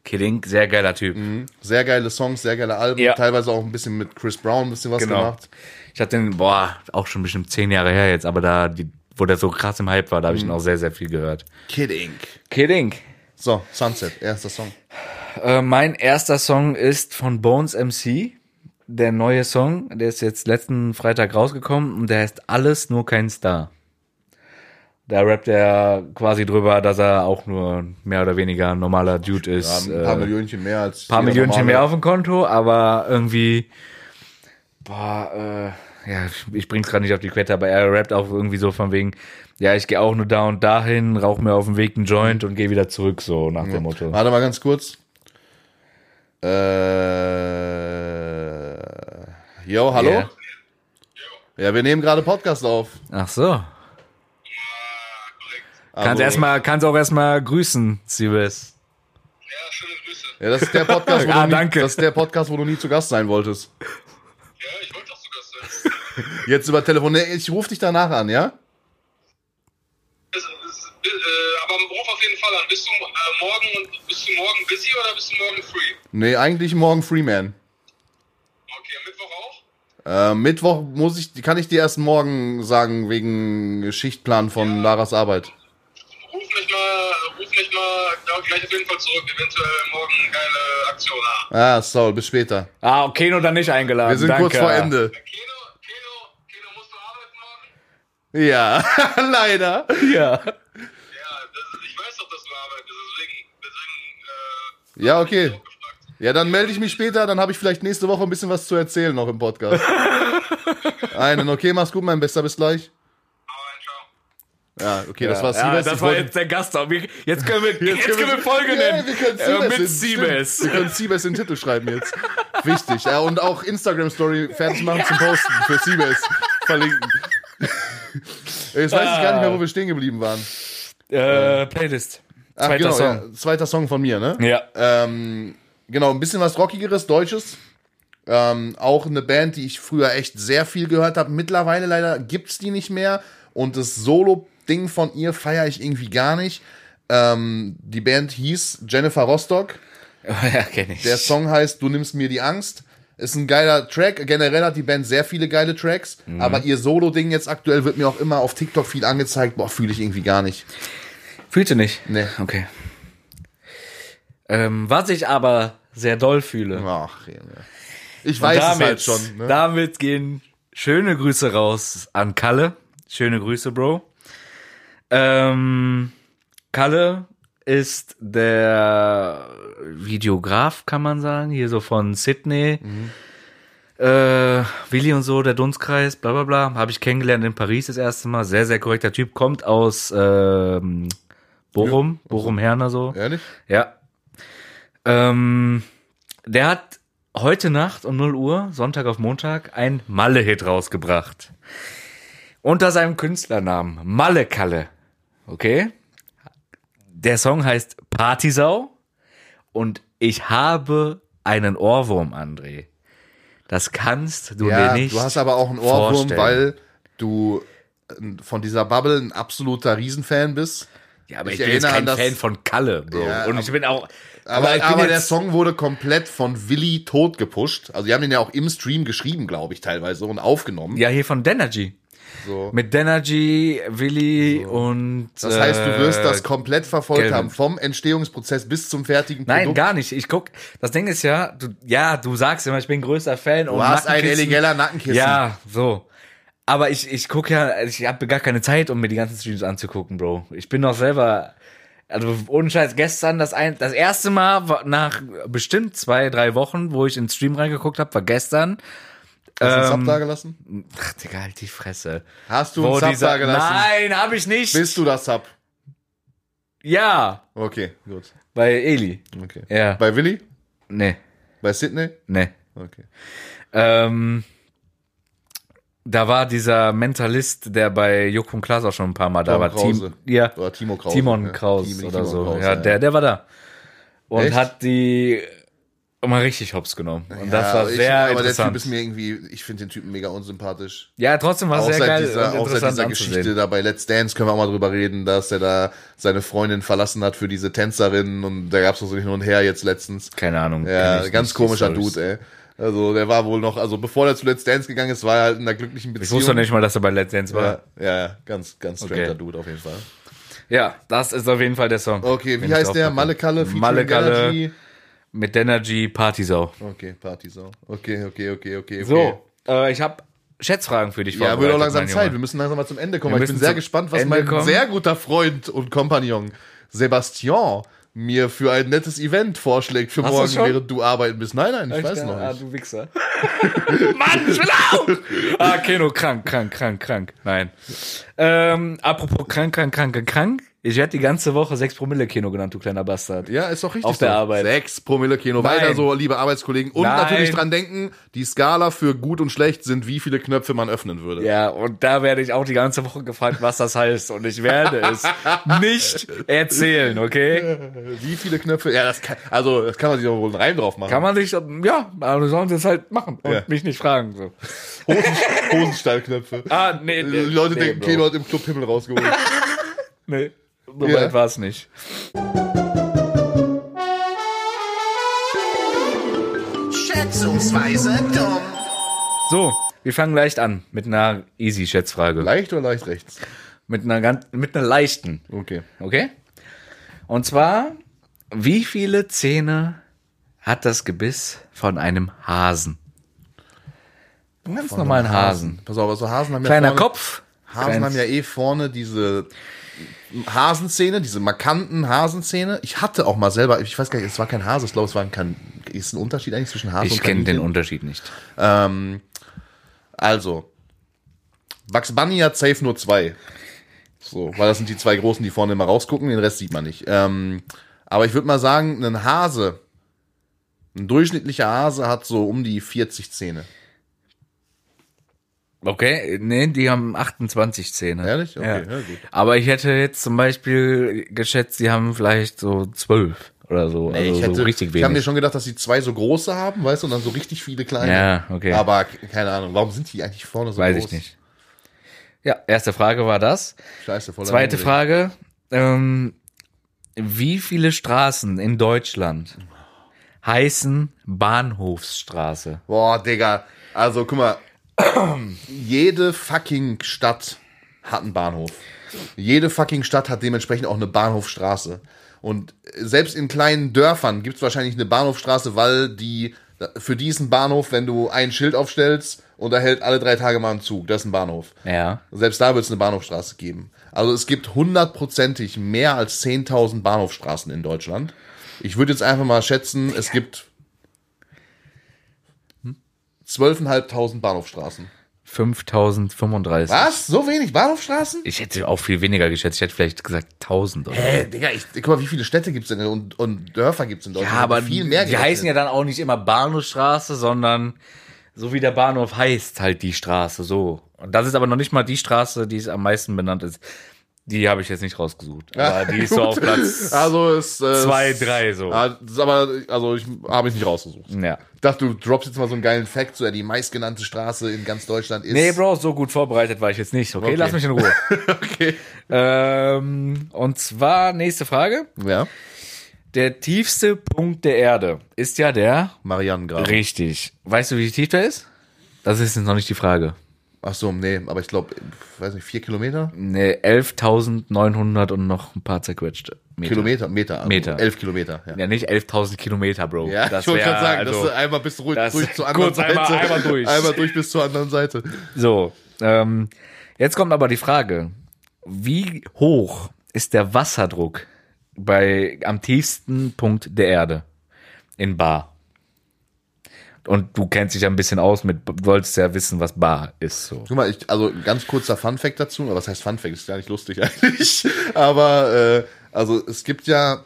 Kidding, sehr geiler Typ. Sehr geile Songs, sehr geile Alben, Ja. teilweise auch ein bisschen mit Chris Brown ein bisschen was Genau. gemacht. Ich hatte den, boah, auch schon bestimmt zehn Jahre her jetzt, aber da, die, wo der so krass im Hype war, da habe ich ihn auch sehr, sehr viel gehört. Kid Inc. Kidding. So, Sunset, erster Song. Äh, mein erster Song ist von Bones MC. Der neue Song, der ist jetzt letzten Freitag rausgekommen und der heißt Alles nur kein Star. Da rappt er quasi drüber, dass er auch nur mehr oder weniger ein normaler Dude ist. Ja, ein paar äh, Millionchen mehr als. paar jeder Millionchen mehr auf dem Konto, aber irgendwie Boah, äh, ja, ich bring's gerade nicht auf die Quette, aber er rappt auch irgendwie so von wegen, ja, ich gehe auch nur da und dahin, rauch mir auf dem Weg einen Joint und gehe wieder zurück, so nach dem Motto. Warte mal ganz kurz. Äh, yo, hallo? Yeah. Ja, wir nehmen gerade Podcast auf. Ach so. Kannst Also- erstmal, kannst auch erstmal grüßen, Siebes. Ja, schöne Grüße. Ja, das ist der Podcast, wo, Ah, du, nie, danke. das ist der Podcast, wo du nie zu Gast sein wolltest. Ja, ich wollte doch zu Gast sein. Jetzt über Telefon. Nee, Ich rufe dich danach an, ja? Es- es- äh, aber ruf auf jeden Fall an. Bist du äh, morgen bist du morgen busy oder bist du morgen free? Nee, eigentlich morgen Freeman. Okay, Mittwoch auch? Äh, Mittwoch muss ich, kann ich dir erst morgen sagen, wegen Schichtplan von Laras Arbeit. Ruf mich mal, ruf mich mal ja, gleich auf jeden Fall zurück. Eventuell morgen eine geile Aktion. Ah. Ah, Saul, bis später. Ah, okay, nur dann nicht eingeladen. Wir sind Danke. kurz vor Ende. Keno, Keno, Keno, musst du arbeiten morgen? Ja, leider. Ja. Ja, das, ich weiß doch, dass du arbeitest. Deswegen, deswegen, äh, Ja, okay. Ja, dann melde ich mich später, dann habe ich vielleicht nächste Woche ein bisschen was zu erzählen noch im Podcast. Einen, okay, mach's gut, mein Bester, bis gleich. Ja, okay, das ja, war ja, Siebes. das Ich war jetzt der Gast. Wir- Jetzt können wir, jetzt können können wir Folge Ja, nennen. wir können Äh, mit Siebes. Wir können Siebes in den Titel schreiben jetzt. Wichtig. Ja, und auch Instagram-Story fertig machen zum Posten für Siebes. Verlinken. Jetzt weiß ich gar nicht mehr, wo wir stehen geblieben waren. Äh, Playlist. Ach, Zweiter genau, Song. Ja, zweiter Song von mir, ne? Ja. Ähm, genau, ein bisschen was Rockigeres, Deutsches. Ähm, auch eine Band, die ich früher echt sehr viel gehört habe. Mittlerweile leider gibt's die nicht mehr. Und das Solo-Ding von ihr feiere ich irgendwie gar nicht. Ähm, die Band hieß Jennifer Rostock. ja, kenne ich. Der Song heißt Du nimmst mir die Angst. Ist ein geiler Track. Generell hat die Band sehr viele geile Tracks. Aber ihr Solo-Ding jetzt aktuell wird mir auch immer auf TikTok viel angezeigt. Boah, fühle ich irgendwie gar nicht. Fühlte nicht? Nee. Okay. Ähm, was ich aber sehr doll fühle. Ach, Junge. Ich weiß damit, es halt schon. Ne? Damit gehen schöne Grüße raus an Kalle. Schöne Grüße, Bro. Ähm, Kalle ist der Videograf, kann man sagen, hier so von Sydney. Äh, Willi und so, der Dunstkreis, bla bla bla. Habe ich kennengelernt in Paris das erste Mal. Sehr, sehr korrekter Typ. Kommt aus ähm, Bochum, Bochum-Herner so. Ehrlich? Ja. Ähm, der hat heute Nacht um 0 Uhr, Sonntag auf Montag, ein Malle-Hit rausgebracht. Unter seinem Künstlernamen Malle Kalle. Okay? Der Song heißt Partysau und ich habe einen Ohrwurm, André. Das kannst du Ja, dir nicht du hast aber auch einen Ohrwurm, vorstellen. weil du äh, von dieser Bubble ein absoluter Riesenfan bist. Ja, aber ich ich, bin jetzt erinnere kein Fan von Kalle, Bro. Ja, und ich bin auch. Aber, aber, bin der Song wurde komplett von Willi tot gepusht. Also die haben den ja auch im Stream geschrieben, glaube ich, teilweise und aufgenommen. Ja, hier von Denergy. So. Mit Denergy, Willi und. Das heißt, du wirst äh, das komplett verfolgt Gelvin. haben, vom Entstehungsprozess bis zum fertigen Nein, Produkt. gar nicht. Ich guck, das Ding ist ja, du, ja, du sagst immer, ich bin größter Fan. Du hast ein illegaler Nackenkissen. Ja, so. Aber ich, ich guck ja, ich habe gar keine Zeit, um mir die ganzen Streams anzugucken, Bro. Ich bin doch selber, also ohne Scheiß, gestern das ein, das erste Mal nach bestimmt zwei, drei Wochen, wo ich ins Stream reingeguckt habe, war gestern. Hast du einen Ähm, Sub da gelassen? Ach, Digga, halt die Fresse. Hast du einen Sub da gelassen? Nein, habe ich nicht. Bist du das Sub? ja, Okay, gut. bei Eli. Okay. Ja. Bei Willi? Nee, Bei Sydney? nee. Okay. Ähm, da war dieser Mentalist, der bei Juck und Klaas auch schon ein paar Mal da Tom war. Krause. ja, Oder Timo Kraus. Timon. Kraus oder Timon so. Kraus, ja, der, der war da. Und Echt? hat die mal richtig hops genommen. Und das war ich- sehr aber der Typ interessant. ist mir irgendwie, ich finde den Typen mega unsympathisch. ja, trotzdem war es sehr geil dieser, auch seit interessant dieser Geschichte da bei Let's Dance können wir auch mal drüber reden, dass er da seine Freundin verlassen hat für diese Tänzerin und da gab es so hin und her jetzt letztens. Keine Ahnung. Ja, ich ganz nicht, komischer. Dude, ey. Also der war wohl noch, also bevor er zu Let's Dance gegangen ist, war er halt in einer glücklichen Ich Beziehung. wusste nicht mal, dass er bei Let's Dance war. Ja, ja, ja, ganz, ganz stranger Okay. Dude auf jeden Fall. Ja, das ist auf jeden Fall der Song. Okay, wie ich heißt der? draufpacke. Malle Energy? mit Denergy Partysau. Okay, Partysau. Okay, okay, okay, okay. okay. So, äh, ich habe Schätzfragen für dich Ja, wird auch langsam Zeit. Junge. Wir müssen langsam mal zum Ende kommen. Wir weil Ich bin sehr gespannt, was Ende mein kommen. sehr guter Freund und Kompagnon Sebastian mir für ein nettes Event vorschlägt für Hast morgen, während du arbeiten bist. Nein, nein, ich weiß noch Ah, nicht. du Wichser. Mann, ich will auch! ah, Keno, krank, krank, krank, krank. Nein. Ähm, apropos krank, krank, krank, krank. Ich werde die ganze Woche 6 Promille Keno genannt, du kleiner Bastard. Ja, ist doch richtig. Auf der so. Arbeit. Sechs Promille Kino. Nein. Weiter so, liebe Arbeitskollegen. Und Nein. natürlich dran denken, die Skala für gut und schlecht sind, wie viele Knöpfe man öffnen würde. Ja, und da werde ich auch die ganze Woche gefragt, was das heißt. Und ich werde es nicht erzählen, okay? Wie viele Knöpfe? Ja, das kann, also, das kann man sich doch wohl einen Reim drauf machen. Kann man sich, ja, aber sollen sie es halt machen und Ja. mich nicht fragen. So. Hosen, Hosenstallknöpfe. Ah, nee, Die nee, Leute nee, denken. Keno hat im Club Himmel rausgeholt. Nee, so Ja. weit war es nicht. Schätzungsweise dumm. So, wir fangen leicht an mit einer Easy-Schätzfrage. leicht oder leicht rechts? Mit einer ganz, mit einer leichten. Okay. Okay? Und zwar, wie viele Zähne hat das Gebiss von einem Hasen? Einen ganz normalen Hasen. Pass auf, also Hasen haben Kleiner ja vorne, Kopf. Hasen kleines- haben ja eh vorne diese Hasenzähne, diese markanten Hasenzähne. Ich hatte auch mal selber, ich weiß gar nicht, es war kein Hase, ich glaube, es war kein, ist ein Unterschied eigentlich zwischen Hase Ich und kenne den? Unterschied nicht. Ähm, also, Bugs Bunny hat safe nur zwei. So, weil das sind die zwei großen, die vorne immer rausgucken, den Rest sieht man nicht. Ähm, aber ich würde mal sagen, ein Hase, ein durchschnittlicher Hase hat so um die 40 Zähne. Okay, nee, die haben 28 Zähne. Ehrlich? Okay, ja. ja, gut. Aber ich hätte jetzt zum Beispiel geschätzt, die haben vielleicht so 12 oder so. also ich hätte, so richtig ich habe mir wenig. schon gedacht, dass die zwei so große haben, weißt du, und dann so richtig viele kleine. Ja, okay. Aber keine Ahnung, warum sind die eigentlich vorne so Weiß groß? ich nicht. Ja, erste Frage war das. Scheiße, voller Zweite Hungrig. Frage. Ähm, wie viele Straßen in Deutschland heißen Bahnhofsstraße? Boah, Digga. Also, guck mal. Jede fucking Stadt hat einen Bahnhof. Jede fucking Stadt hat dementsprechend auch eine Bahnhofstraße. Und selbst in kleinen Dörfern gibt es wahrscheinlich eine Bahnhofstraße, weil die für diesen Bahnhof, wenn du ein Schild aufstellst und da hält alle drei Tage mal ein Zug, das ist ein Bahnhof. Ja. Selbst da wird es eine Bahnhofstraße geben. Also es gibt hundertprozentig mehr als 10.000 Bahnhofstraßen in Deutschland. Ich würde jetzt einfach mal schätzen, es gibt 12.500 Bahnhofstraßen. 5035. Was? So wenig Bahnhofstraßen? Ich hätte auch viel weniger geschätzt. Ich hätte vielleicht gesagt 1000 oder Äh, Digga, ich, guck mal, wie viele Städte gibt's denn und, und Dörfer gibt's in Deutschland? Ja, aber viel mehr. die heißen ja dann auch nicht immer Bahnhofstraße, sondern so wie der Bahnhof heißt halt die Straße so. Und das ist aber noch nicht mal die Straße, die es am meisten benannt ist. Die habe ich jetzt nicht rausgesucht. Aber die ist so auf Platz Also ist äh, zwei, drei so. Ah, das ist aber, also ich habe ich nicht rausgesucht. Ja. Ich dachte, du droppst jetzt mal so einen geilen Fact, so ja, die meistgenannte Straße in ganz Deutschland ist. Nee, Bro, so gut vorbereitet war ich jetzt nicht. Okay, Okay. lass mich in Ruhe. Okay. ähm, und zwar nächste Frage. Ja. Der tiefste Punkt der Erde ist ja der. Marianengraben. Richtig. Weißt du, wie tief der ist? Das ist jetzt noch nicht die Frage. Ach so, nee, aber ich glaube, weiß nicht, vier Kilometer? Ne, 11.900 und noch ein paar zerquetschte Meter. Kilometer, Meter. also Meter. Elf Kilometer, ja. Ja, nicht 11.000 Kilometer, Bro. Ja, das ich wollte gerade sagen, also, dass du einmal bis ruhig das- durch zur anderen kurz einmal- Seite. einmal durch. Einmal durch bis zur anderen Seite. So, ähm, jetzt kommt aber die Frage, wie hoch ist der Wasserdruck bei am tiefsten Punkt der Erde in Bar? Und du kennst dich ja ein bisschen aus mit, wolltest ja wissen, was Bar ist. So. Guck mal, ich, also ganz kurzer Funfact dazu, aber was heißt Funfact? Ist gar nicht lustig eigentlich. Aber äh, also es gibt ja,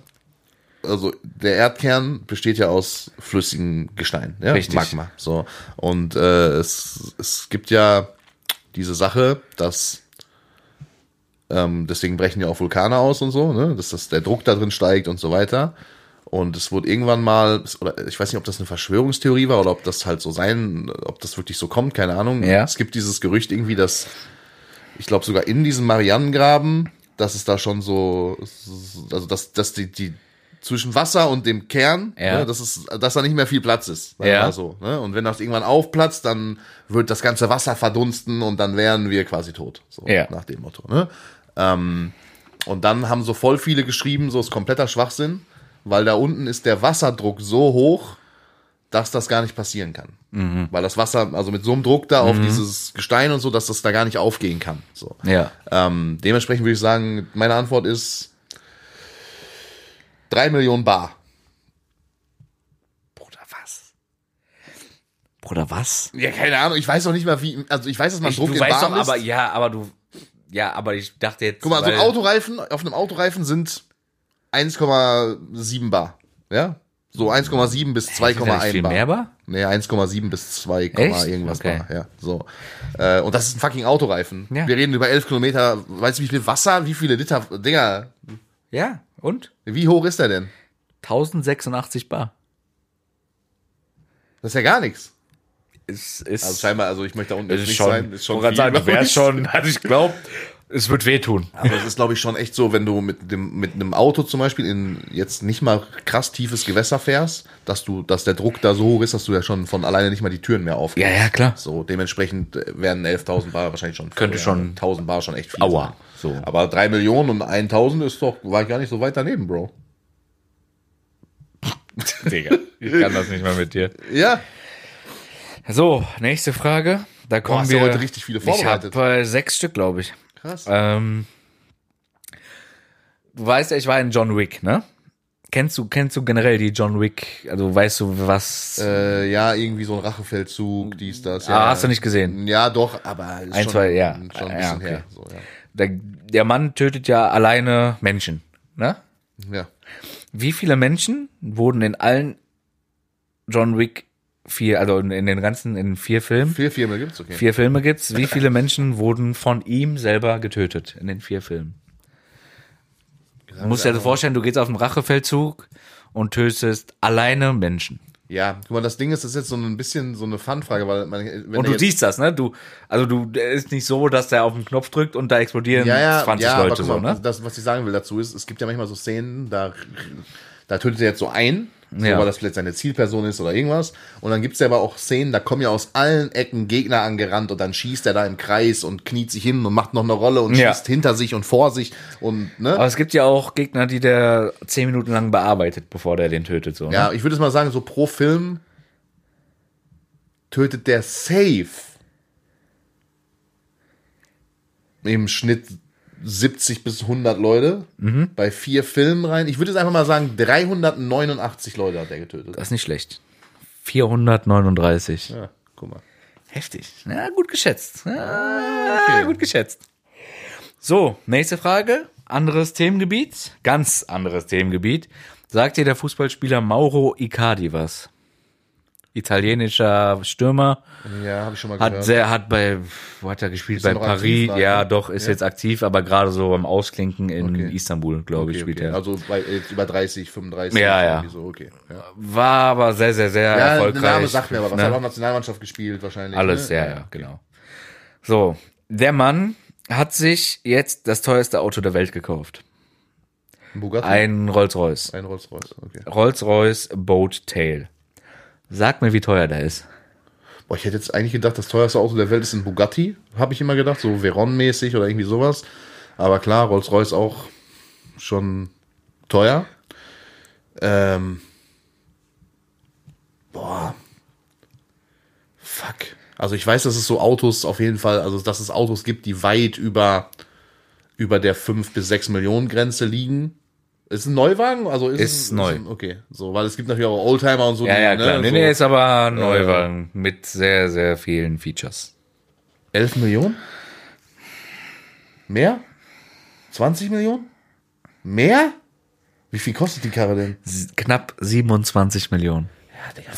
also der Erdkern besteht ja aus flüssigem Gestein, ja? Richtig. Magma. So. Und äh, es, es gibt ja diese Sache, dass ähm, deswegen brechen ja auch Vulkane aus und so, ne? dass das, der Druck da drin steigt und so weiter. Und es wurde irgendwann mal, oder ich weiß nicht, ob das eine Verschwörungstheorie war oder ob das halt so sein, ob das wirklich so kommt, keine Ahnung. Ja. Es gibt dieses Gerücht irgendwie, dass, ich glaube sogar in diesem Marianengraben, dass es da schon so, also dass, dass die, die zwischen Wasser und dem Kern, Ja. ne, dass, es, dass da nicht mehr viel Platz ist. Ja. so, ne? Und wenn das irgendwann aufplatzt, dann wird das ganze Wasser verdunsten und dann wären wir quasi tot. So, Ja. nach dem Motto. Ne? Ähm, und dann haben so voll viele geschrieben, so ist kompletter Schwachsinn, weil da unten ist der Wasserdruck so hoch, dass das gar nicht passieren kann. Mhm. Weil das Wasser, also mit so einem Druck da auf dieses Gestein und so, dass das da gar nicht aufgehen kann. So. Ja. Ähm, dementsprechend würde ich sagen, meine Antwort ist Drei Millionen Bar. Bruder, was? Bruder, was? Ja, keine Ahnung. Ich weiß noch nicht mal, wie. Also ich weiß, dass man Ich, Druck du in weißt Bar doch, misst. aber ja, aber du. Ja, aber ich dachte jetzt. Guck mal, so ein Autoreifen, auf einem Autoreifen sind 1,7 Bar. Ja? So 1,7 bis Ist da nicht 2,1 viel Bar. mehr Bar? Nee, 1,7 bis 2, Echt? irgendwas Okay. Bar. Ja, so. Äh, und das ist ein fucking Autoreifen. Ja. Wir reden über 11 Kilometer. Weißt du, wie viel Wasser, wie viele Liter, Dinger, Ja, und? wie hoch ist der denn? 1086 Bar. Das ist ja gar nichts. Es ist. Also scheinbar, also ich möchte da unten nicht schon. sein. Ist schon viel, sagen, wäre glaub ich. schon. Also ich glaube, es wird wehtun. Aber es ist, glaube ich, schon echt so, wenn du mit dem mit einem Auto zum Beispiel in jetzt nicht mal krass tiefes Gewässer fährst, dass du, dass der Druck da so hoch ist, dass du ja schon von alleine nicht mal die Türen mehr aufgehst. Ja, ja, klar. So, dementsprechend äh, werden 11.000 Bar wahrscheinlich schon. Könnte schon- 1.000 Bar schon echt viel. Aua, sein. so. Aber 3 Millionen und 1.000 ist doch, war ich gar nicht so weit daneben, Bro. Digga, ich kann das nicht mehr mit dir. Ja. So, nächste Frage. Da kommen hast ja wir. heute richtig viele vorbereitet. Ich habe äh, sechs Stück, glaube ich. Krass. Ähm, du weißt ja, ich war in John Wick, ne? Kennst du, kennst du generell die John Wick? Also weißt du, was? Äh, ja, irgendwie so ein Rachefeldzug, dies, das. Ja, ah, hast du nicht gesehen? Ja, doch, aber ist Ein, schon, zwei, ja. schon ein Ja, bisschen okay. her. So, ja. Der, der Mann tötet ja alleine Menschen, ne? ja. Wie viele Menschen wurden in allen John Wick vier, also in, den ganzen, in vier Filmen, Vier Filme gibt's, okay. vier Filme gibt's, wie viele Menschen wurden von ihm selber getötet in den vier Filmen? Du musst dir das vorstellen, du gehst auf einen Rachefeldzug und tötest alleine Menschen. Ja, guck mal, das Ding ist, das ist jetzt so ein bisschen so eine Fun-Frage, weil man, wenn Und du siehst das, ne? Du, also du, ist nicht so, dass der auf den Knopf drückt und da explodieren ja, ja, 20 ja, Leute mal, so, ne? Das, was ich sagen will dazu ist, es gibt ja manchmal so Szenen, da, da tötet er jetzt so ein, so, Ja. weil das vielleicht seine Zielperson ist oder irgendwas. Und dann gibt's ja aber auch Szenen, da kommen ja aus allen Ecken Gegner angerannt und dann schießt er da im Kreis und kniet sich hin und macht noch eine Rolle und Ja. schießt hinter sich und vor sich und, ne? Aber es gibt ja auch Gegner, die der zehn Minuten lang bearbeitet, bevor der den tötet, so. Ja, Ne? ich würde jetzt mal sagen, so pro Film tötet der safe im Schnitt 70 bis 100 Leute Mhm. bei vier Filmen rein. Ich würde jetzt einfach mal sagen, 389 Leute hat er getötet. Das ist nicht schlecht. 439. Ja, guck mal. Heftig. Ja, gut geschätzt. Ja, Gut geschätzt. So, nächste Frage. Anderes Themengebiet. Ganz anderes Themengebiet. Sagt dir der Fußballspieler Mauro Icardi was? Italienischer Stürmer. Ja, habe ich schon mal Hat gehört. sehr, hat bei, wo hat er gespielt? Bei noch Paris. aktiv, ja, doch, ist Ja. jetzt aktiv, aber gerade so am Ausklinken in Okay. Istanbul, glaube ich, okay, spielt okay. er. Also bei, jetzt über 30, 35. Ja, ja. So, okay. Ja, War aber sehr, sehr, sehr ja erfolgreich. der Name sagt mir aber was. ne? Hat auch Nationalmannschaft gespielt wahrscheinlich. Alles, ne? ja, ja, genau. So, der Mann hat sich jetzt das teuerste Auto der Welt gekauft. Ein Bugatti? Ein Rolls-Royce. Ein Rolls-Royce, okay. Rolls-Royce Boat Tail. Sag mir, wie teuer der ist. Boah, ich hätte jetzt eigentlich gedacht, das teuerste Auto der Welt ist ein Bugatti. Habe ich immer gedacht, so Veyron-mäßig oder irgendwie sowas. Aber klar, Rolls-Royce auch schon teuer. Ähm, boah. Fuck. Also ich weiß, dass es so Autos auf jeden Fall, also dass es Autos gibt, die weit über, über der 5 bis 6 Millionen Grenze liegen. Ist ein Neuwagen? Also ist, Ist es, neu. Ist, okay, so, weil es gibt natürlich auch Oldtimer und so. Ja, die, ja, klar. Ne, nee, so nee, ist aber ein Neuwagen mit sehr, sehr vielen Features. 11 Millionen? Mehr? 20 Millionen? Mehr? Wie viel kostet die Karre denn? Knapp 27 Millionen. Ja, Digga.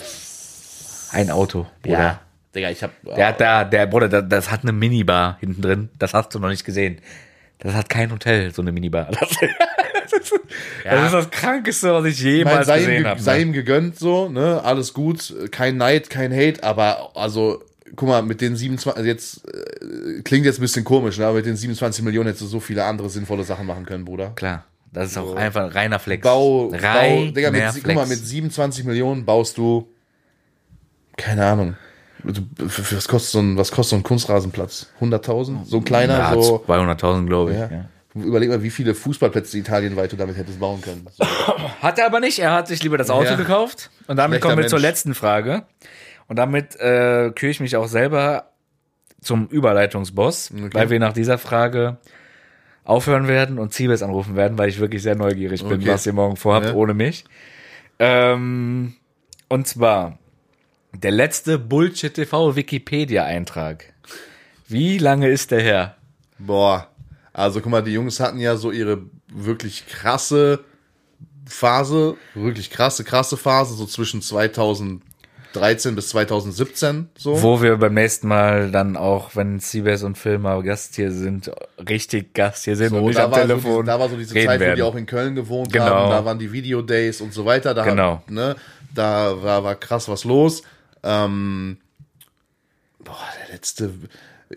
Ein Auto. Bruder. Digga, ich hab. Der hat da, der Bruder, das, das hat eine Minibar hinten drin. Das hast du noch nicht gesehen. Das hat kein Hotel, so eine Minibar. Das, das ist das Krankeste, was ich jemals sei, ihm, gesehen ge- habe. sei Ne? ihm gegönnt, so, ne? Alles gut. Kein Neid, kein Hate, aber also, guck mal, mit den 27, also jetzt, äh, klingt jetzt ein bisschen komisch, ne? Aber mit den 27 Millionen hättest du so viele andere sinnvolle Sachen machen können, Bruder. Klar, das ist auch einfach ein reiner Flex. Bau, Bau, Reiner Digga, mit, Flex. guck mal, mit 27 Millionen baust du, keine Ahnung, was kostet so ein, was kostet so ein Kunstrasenplatz? 100.000? So ein kleiner, ja, so, 200.000, glaube ich. ja. Ja. Überleg mal, wie viele Fußballplätze italienweit du damit hättest bauen können. So. Hat er aber nicht. Er hat sich lieber das Auto Ja. gekauft. Und damit Schlechter kommen wir zur Mensch. letzten Frage. Und damit äh, küre ich mich auch selber zum Überleitungsboss, weil wir nach dieser Frage aufhören werden und Siebes anrufen werden, weil ich wirklich sehr neugierig bin, Okay. was ihr morgen vorhabt Ja. ohne mich. Ähm, und zwar der letzte Bullshit TV Wikipedia Eintrag. Wie lange ist der her? Boah. Also guck mal, die Jungs hatten ja so ihre wirklich krasse Phase, wirklich krasse, krasse Phase, so zwischen 2013 bis 2017, so. Wo wir beim nächsten Mal dann auch, wenn Siebes und mal Gast hier sind, richtig Gast hier sind So, und nicht da, am war so Telefon. diese, da war so diese Zeit, wo werden. die auch in Köln gewohnt Genau. haben, da waren die Video-Days und so weiter, da, Genau. hat, ne, da war, war krass was los. Ähm, boah, der letzte,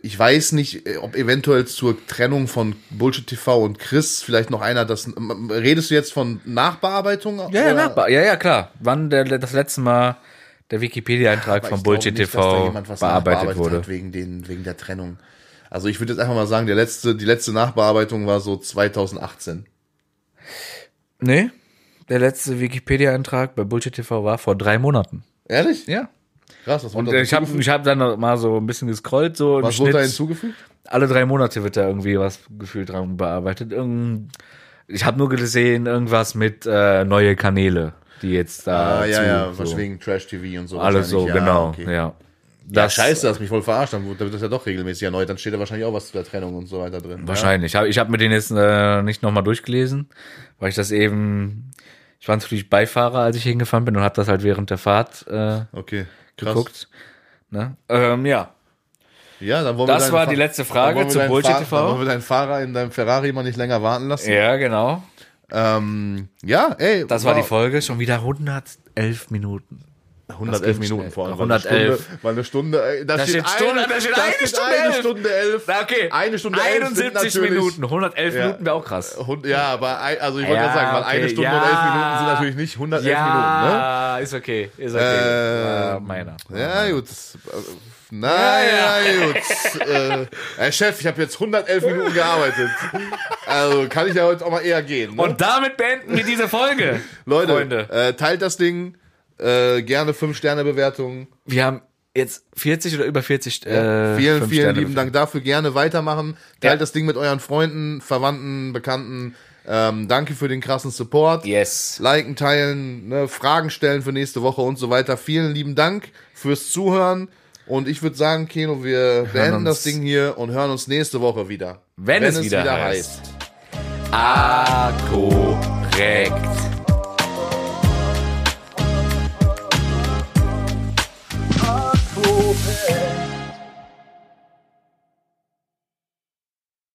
ich weiß nicht, äh, ob eventuell zur Trennung von Bullshit TV und Chris vielleicht noch einer das, redest du jetzt von Nachbearbeitung? Ja, ja, nachbar. ja, ja, klar. Wann der, das letzte Mal der Wikipedia-Eintrag von Bullshit nicht, TV bearbeitet wurde. Wegen, den, wegen der Trennung. Also ich würde jetzt einfach mal sagen, der letzte, die letzte Nachbearbeitung war so 2018. Nee, der letzte Wikipedia-Eintrag bei Bullshit TV war vor drei Monaten. Ehrlich? Ja. Krass, was Und wurde äh, ich habe ich hab dann noch mal so ein bisschen gescrollt, so Was wurde da hinzugefügt? Alle drei Monate wird da irgendwie was gefühlt dran bearbeitet. Irgend, ich habe nur gesehen, irgendwas mit äh, neue Kanäle, die jetzt da. Ah, ja, zu, ja, so. wegen Trash TV und so. Alles so, wahrscheinlich. genau. okay. Ja. Ja, Das, scheiße, das mich voll verarscht. Dann wird das ja doch regelmäßig erneut. Dann steht da wahrscheinlich auch was zu der Trennung und so weiter drin. Wahrscheinlich. Ich habe hab mir den jetzt äh, nicht nochmal durchgelesen, weil ich das eben. Ich war natürlich Beifahrer, als ich hingefahren bin und habe das halt während der Fahrt äh, Ja, okay. Geguckt. Ne? Ähm, ja. Ja, dann wollen Das wir war die Fa- letzte dann Frage zu Bullshit TV. Dann wollen wir deinen Fahrer in deinem Ferrari mal nicht länger warten lassen. Ja, genau. Ähm, ja, ey. Das war die Folge. Schon wieder 111 Minuten. 111 Das ging Minuten vor allem. 111. Weil eine Stunde, weil eine Stunde, ey, da, Da steht, steht Stunde- eine, da steht da eine Stunde eine elf. Stunde elf. Okay. Eine Stunde elf sind 71 natürlich- Minuten. 111 Ja. Minuten wäre auch krass. Hund- Ja, aber also ich wollte Ja, gerade sagen, weil eine okay, Stunde ja. und elf Minuten sind natürlich nicht 111 Minuten, ne? Ja, ist okay. Ist okay. Ähm, meiner. Ja, gut. Na ja, gut. Äh, Herr Chef, ich habe jetzt 111 Minuten gearbeitet. Also kann ich ja heute auch mal eher gehen. Ne? Und damit beenden wir diese Folge. Leute. Äh, teilt das Ding. Äh, gerne 5-Sterne-Bewertungen. Wir haben jetzt 40 oder über 40 äh, vielen, vielen lieben Dank dafür. Gerne weitermachen. Teilt Ja. das Ding mit euren Freunden, Verwandten, Bekannten. Ähm, danke für den krassen Support. Yes. Liken, teilen, ne, Fragen stellen für nächste Woche und so weiter. Vielen lieben Dank fürs Zuhören. Und ich würde sagen, Keno, wir beenden das Ding hier und hören uns nächste Woche wieder. Wenn es wieder heißt. Ah, korrekt. open.